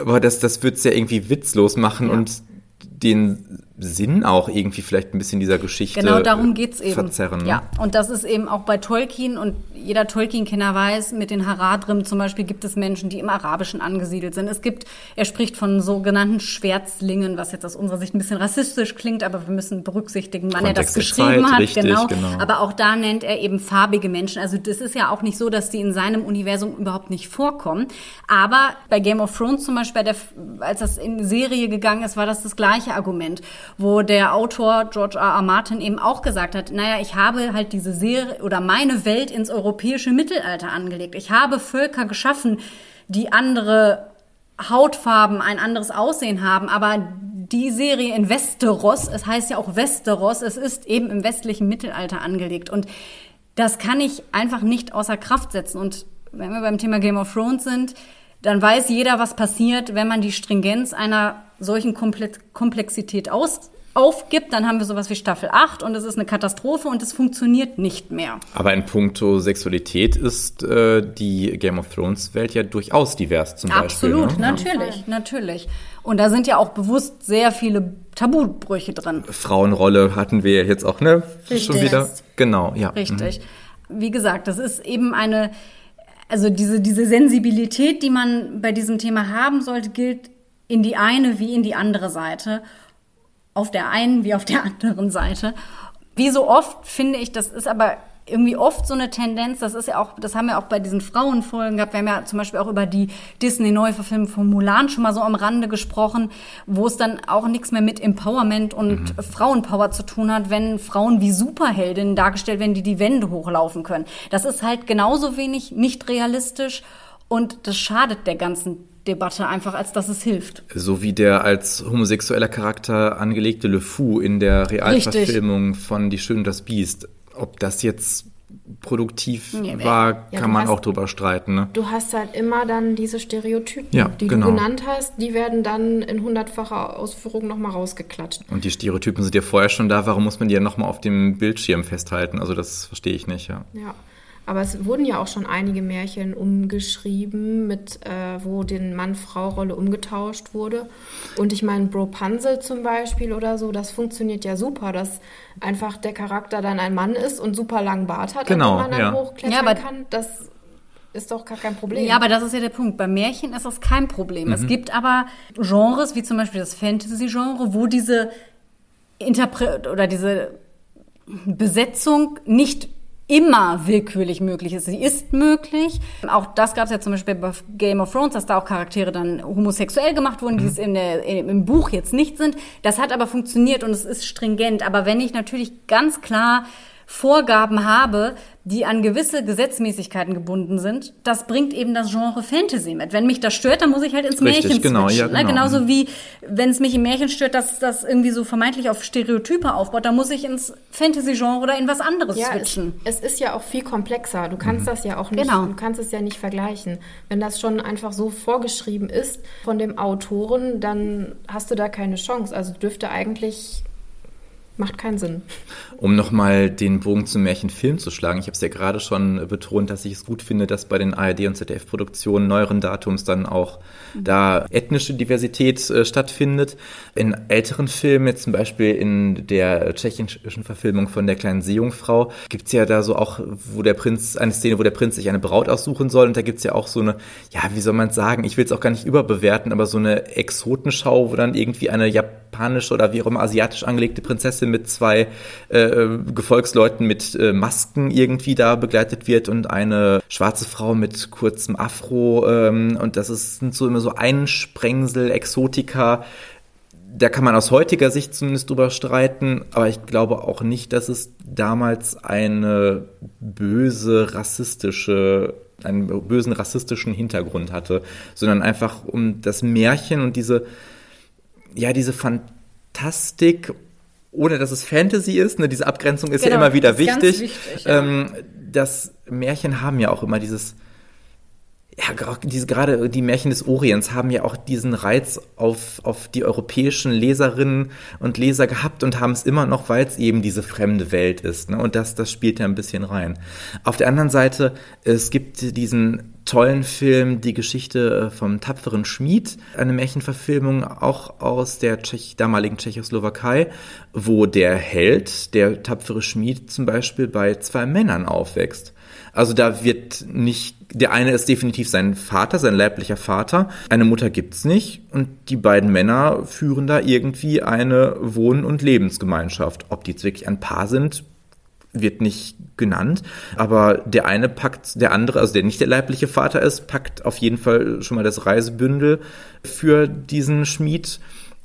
aber das, das wird es ja irgendwie witzlos machen ja. und den Sinn auch irgendwie vielleicht ein bisschen dieser Geschichte Genau, darum geht's eben. Verzerren. Ja, und das ist eben auch bei Tolkien und jeder Tolkien-Kenner weiß, mit den Haradrim zum Beispiel gibt es Menschen, die im Arabischen angesiedelt sind. Es gibt, er spricht von sogenannten Schwärzlingen, was jetzt aus unserer Sicht ein bisschen rassistisch klingt, aber wir müssen berücksichtigen, wann Kontext er das geschrieben Zeit, hat. Richtig, genau. genau. Aber auch da nennt er eben farbige Menschen. Also das ist ja auch nicht so, dass die in seinem Universum überhaupt nicht vorkommen. Aber bei Game of Thrones zum Beispiel, der, als das in Serie gegangen ist, war das das gleiche Argument, wo der Autor George R. R. Martin eben auch gesagt hat, naja, ich habe halt diese Serie oder meine Welt ins europäische Mittelalter angelegt. Ich habe Völker geschaffen, die andere Hautfarben, ein anderes Aussehen haben, aber die Serie in Westeros, es heißt ja auch Westeros, es ist eben im westlichen Mittelalter angelegt und das kann ich einfach nicht außer Kraft setzen und wenn wir beim Thema Game of Thrones sind, dann weiß jeder, was passiert, wenn man die Stringenz einer solchen Komplexität aus aufgibt, dann haben wir sowas wie Staffel 8 und es ist eine Katastrophe und es funktioniert nicht mehr. Aber in puncto Sexualität ist äh, die Game of Thrones Welt ja durchaus divers zum Absolut, Beispiel. Absolut, ne? natürlich, natürlich. Und da sind ja auch bewusst sehr viele Tabubrüche drin. Frauenrolle hatten wir jetzt auch, ne? Richtig. Schon wieder. Genau, ja. Richtig. Mhm. Wie gesagt, das ist eben eine, also diese, diese Sensibilität, die man bei diesem Thema haben sollte, gilt in die eine wie in die andere Seite auf der einen wie auf der anderen Seite. Wie so oft finde ich, das ist aber irgendwie oft so eine Tendenz, das ist ja auch, das haben wir auch bei diesen Frauenfolgen gehabt. Wir haben ja zum Beispiel auch über die Disney-Neuverfilmung von Mulan schon mal so am Rande gesprochen, wo es dann auch nichts mehr mit Empowerment und mhm. Frauenpower zu tun hat, wenn Frauen wie Superheldinnen dargestellt werden, die die Wände hochlaufen können. Das ist halt genauso wenig nicht realistisch und das schadet der ganzen Debatte einfach, als dass es hilft. So wie der als homosexueller Charakter angelegte Le Fou in der Realverfilmung Richtig. von Die Schöne und das Biest. Ob das jetzt produktiv nee, war, ja, kann man hast, auch drüber streiten. Ne? Du hast halt immer dann diese Stereotypen, ja, die genau. du genannt hast, die werden dann in hundertfacher Ausführung nochmal rausgeklatscht. Und die Stereotypen sind ja vorher schon da, warum muss man die ja nochmal auf dem Bildschirm festhalten? Also das verstehe ich nicht, ja. Ja. Aber es wurden ja auch schon einige Märchen umgeschrieben, mit, äh, wo den Mann-Frau-Rolle umgetauscht wurde. Und ich meine, Bro Pansel zum Beispiel oder so, das funktioniert ja super, dass einfach der Charakter dann ein Mann ist und super langen Bart hat, genau, man dann ja. hochklettern ja, kann. Das ist doch gar kein Problem. Ja, aber das ist ja der Punkt. Bei Märchen ist das kein Problem. Mhm. Es gibt aber Genres, wie zum Beispiel das Fantasy-Genre, wo diese Interpret oder diese Besetzung nicht immer willkürlich möglich ist. Sie ist möglich. Auch das gab es ja zum Beispiel bei Game of Thrones, dass da auch Charaktere dann homosexuell gemacht wurden, die mhm. es in der, im Buch jetzt nicht sind. Das hat aber funktioniert und es ist stringent. Aber wenn ich natürlich ganz klar Vorgaben habe, die an gewisse Gesetzmäßigkeiten gebunden sind, das bringt eben das Genre Fantasy mit. Wenn mich das stört, dann muss ich halt ins Richtig, Märchen genau, switchen. Ja, ne? genau. Genauso wie, wenn es mich im Märchen stört, dass das irgendwie so vermeintlich auf Stereotype aufbaut, dann muss ich ins Fantasy-Genre oder in was anderes ja, switchen. Es, es, ist ja auch viel komplexer. Du kannst mhm. das ja auch nicht, genau. du kannst es ja nicht vergleichen. Wenn das schon einfach so vorgeschrieben ist von dem Autoren, dann hast du da keine Chance. Also dürfte eigentlich Macht keinen Sinn. Um nochmal den Bogen zum Märchenfilm zu schlagen, ich habe es ja gerade schon betont, dass ich es gut finde, dass bei den ARD und ZDF-Produktionen neueren Datums dann auch mhm. da ethnische Diversität äh, stattfindet. In älteren Filmen, jetzt zum Beispiel in der tschechischen Verfilmung von der kleinen Seejungfrau, gibt's ja da so auch, wo der Prinz, eine Szene, wo der Prinz sich eine Braut aussuchen soll und da gibt's ja auch so eine, ja, wie soll man sagen, ich will es auch gar nicht überbewerten, aber so eine Exotenschau, wo dann irgendwie eine japanische oder wie auch immer asiatisch angelegte Prinzessin mit zwei äh, Gefolgsleuten mit äh, Masken irgendwie da begleitet wird und eine schwarze Frau mit kurzem Afro ähm, und das ist, sind so immer so Einsprengsel, Exotika, da kann man aus heutiger Sicht zumindest drüber streiten, aber ich glaube auch nicht, dass es damals eine böse rassistische einen bösen rassistischen Hintergrund hatte, sondern einfach um das Märchen und diese ja diese Fantastik ohne dass es Fantasy ist, ne, diese Abgrenzung ist genau, ja immer wieder wichtig. wichtig ja. ähm, das Märchen haben ja auch immer dieses, ja, diese, gerade die Märchen des Orients haben ja auch diesen Reiz auf, auf die europäischen Leserinnen und Leser gehabt und haben es immer noch, weil es eben diese fremde Welt ist. Ne? Und das, das spielt ja ein bisschen rein. Auf der anderen Seite, es gibt diesen tollen Film Die Geschichte äh, vom tapferen Schmied, eine Märchenverfilmung auch aus der Tschech damaligen Tschechoslowakei, wo der Held, der tapfere Schmied zum Beispiel bei zwei Männern aufwächst. Also da wird nicht, der eine ist definitiv sein Vater, sein leiblicher Vater, eine Mutter gibt's nicht und die beiden Männer führen da irgendwie eine Wohn- und Lebensgemeinschaft. Ob die jetzt wirklich ein Paar sind, wird nicht genannt, aber der eine packt, der andere, also der nicht der leibliche Vater ist, packt auf jeden Fall schon mal das Reisebündel für diesen Schmied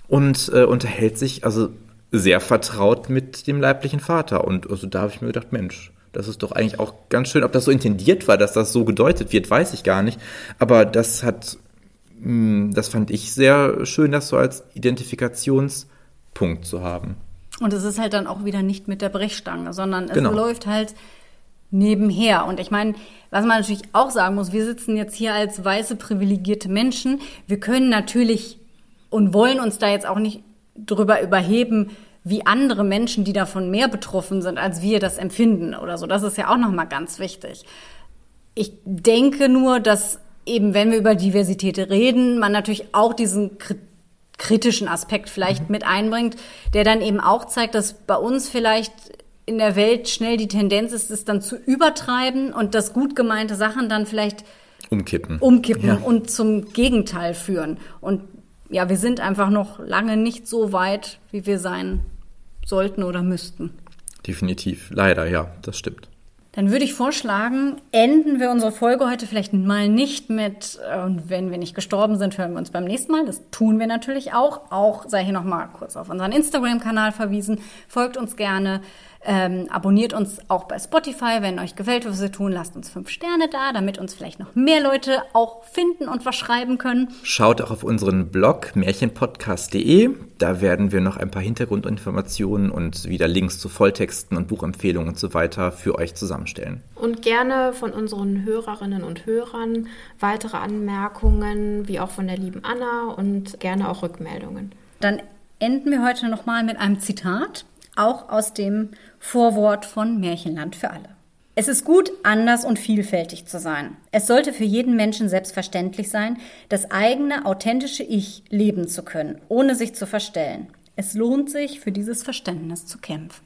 und äh, unterhält sich also sehr vertraut mit dem leiblichen Vater. Und also da habe ich mir gedacht, Mensch, das ist doch eigentlich auch ganz schön. Ob das so intendiert war, dass das so gedeutet wird, weiß ich gar nicht. Aber das hat, hm, das fand ich sehr schön, das so als Identifikationspunkt zu haben. Und es ist halt dann auch wieder nicht mit der Brechstange, sondern es genau. läuft halt nebenher. Und ich meine, was man natürlich auch sagen muss, wir sitzen jetzt hier als weiße privilegierte Menschen. Wir können natürlich und wollen uns da jetzt auch nicht drüber überheben, wie andere Menschen, die davon mehr betroffen sind, als wir das empfinden oder so. Das ist ja auch nochmal ganz wichtig. Ich denke nur, dass eben, wenn wir über Diversität reden, man natürlich auch diesen kritischen Aspekt vielleicht mhm. mit einbringt, der dann eben auch zeigt, dass bei uns vielleicht in der Welt schnell die Tendenz ist, es dann zu übertreiben und dass gut gemeinte Sachen dann vielleicht umkippen, umkippen ja. und zum Gegenteil führen. Und ja, wir sind einfach noch lange nicht so weit, wie wir sein sollten oder müssten. Definitiv, leider, ja, das stimmt. Dann würde ich vorschlagen, enden wir unsere Folge heute vielleicht mal nicht mit, äh, und wenn wir nicht gestorben sind, hören wir uns beim nächsten Mal. Das tun wir natürlich auch. Auch sei hier nochmal kurz auf unseren Instagram-Kanal verwiesen. Folgt uns gerne. Ähm, abonniert uns auch bei Spotify, wenn euch gefällt, was wir tun. Lasst uns fünf Sterne da, damit uns vielleicht noch mehr Leute auch finden und was schreiben können. Schaut auch auf unseren Blog märchenpodcast.de. Da werden wir noch ein paar Hintergrundinformationen und wieder Links zu Volltexten und Buchempfehlungen und so weiter für euch zusammenstellen. Und gerne von unseren Hörerinnen und Hörern weitere Anmerkungen, wie auch von der lieben Anna und gerne auch Rückmeldungen. Dann enden wir heute nochmal mit einem Zitat, auch aus dem Vorwort von Märchenland für alle. Es ist gut, anders und vielfältig zu sein. Es sollte für jeden Menschen selbstverständlich sein, das eigene authentische Ich leben zu können, ohne sich zu verstellen. Es lohnt sich, für dieses Verständnis zu kämpfen.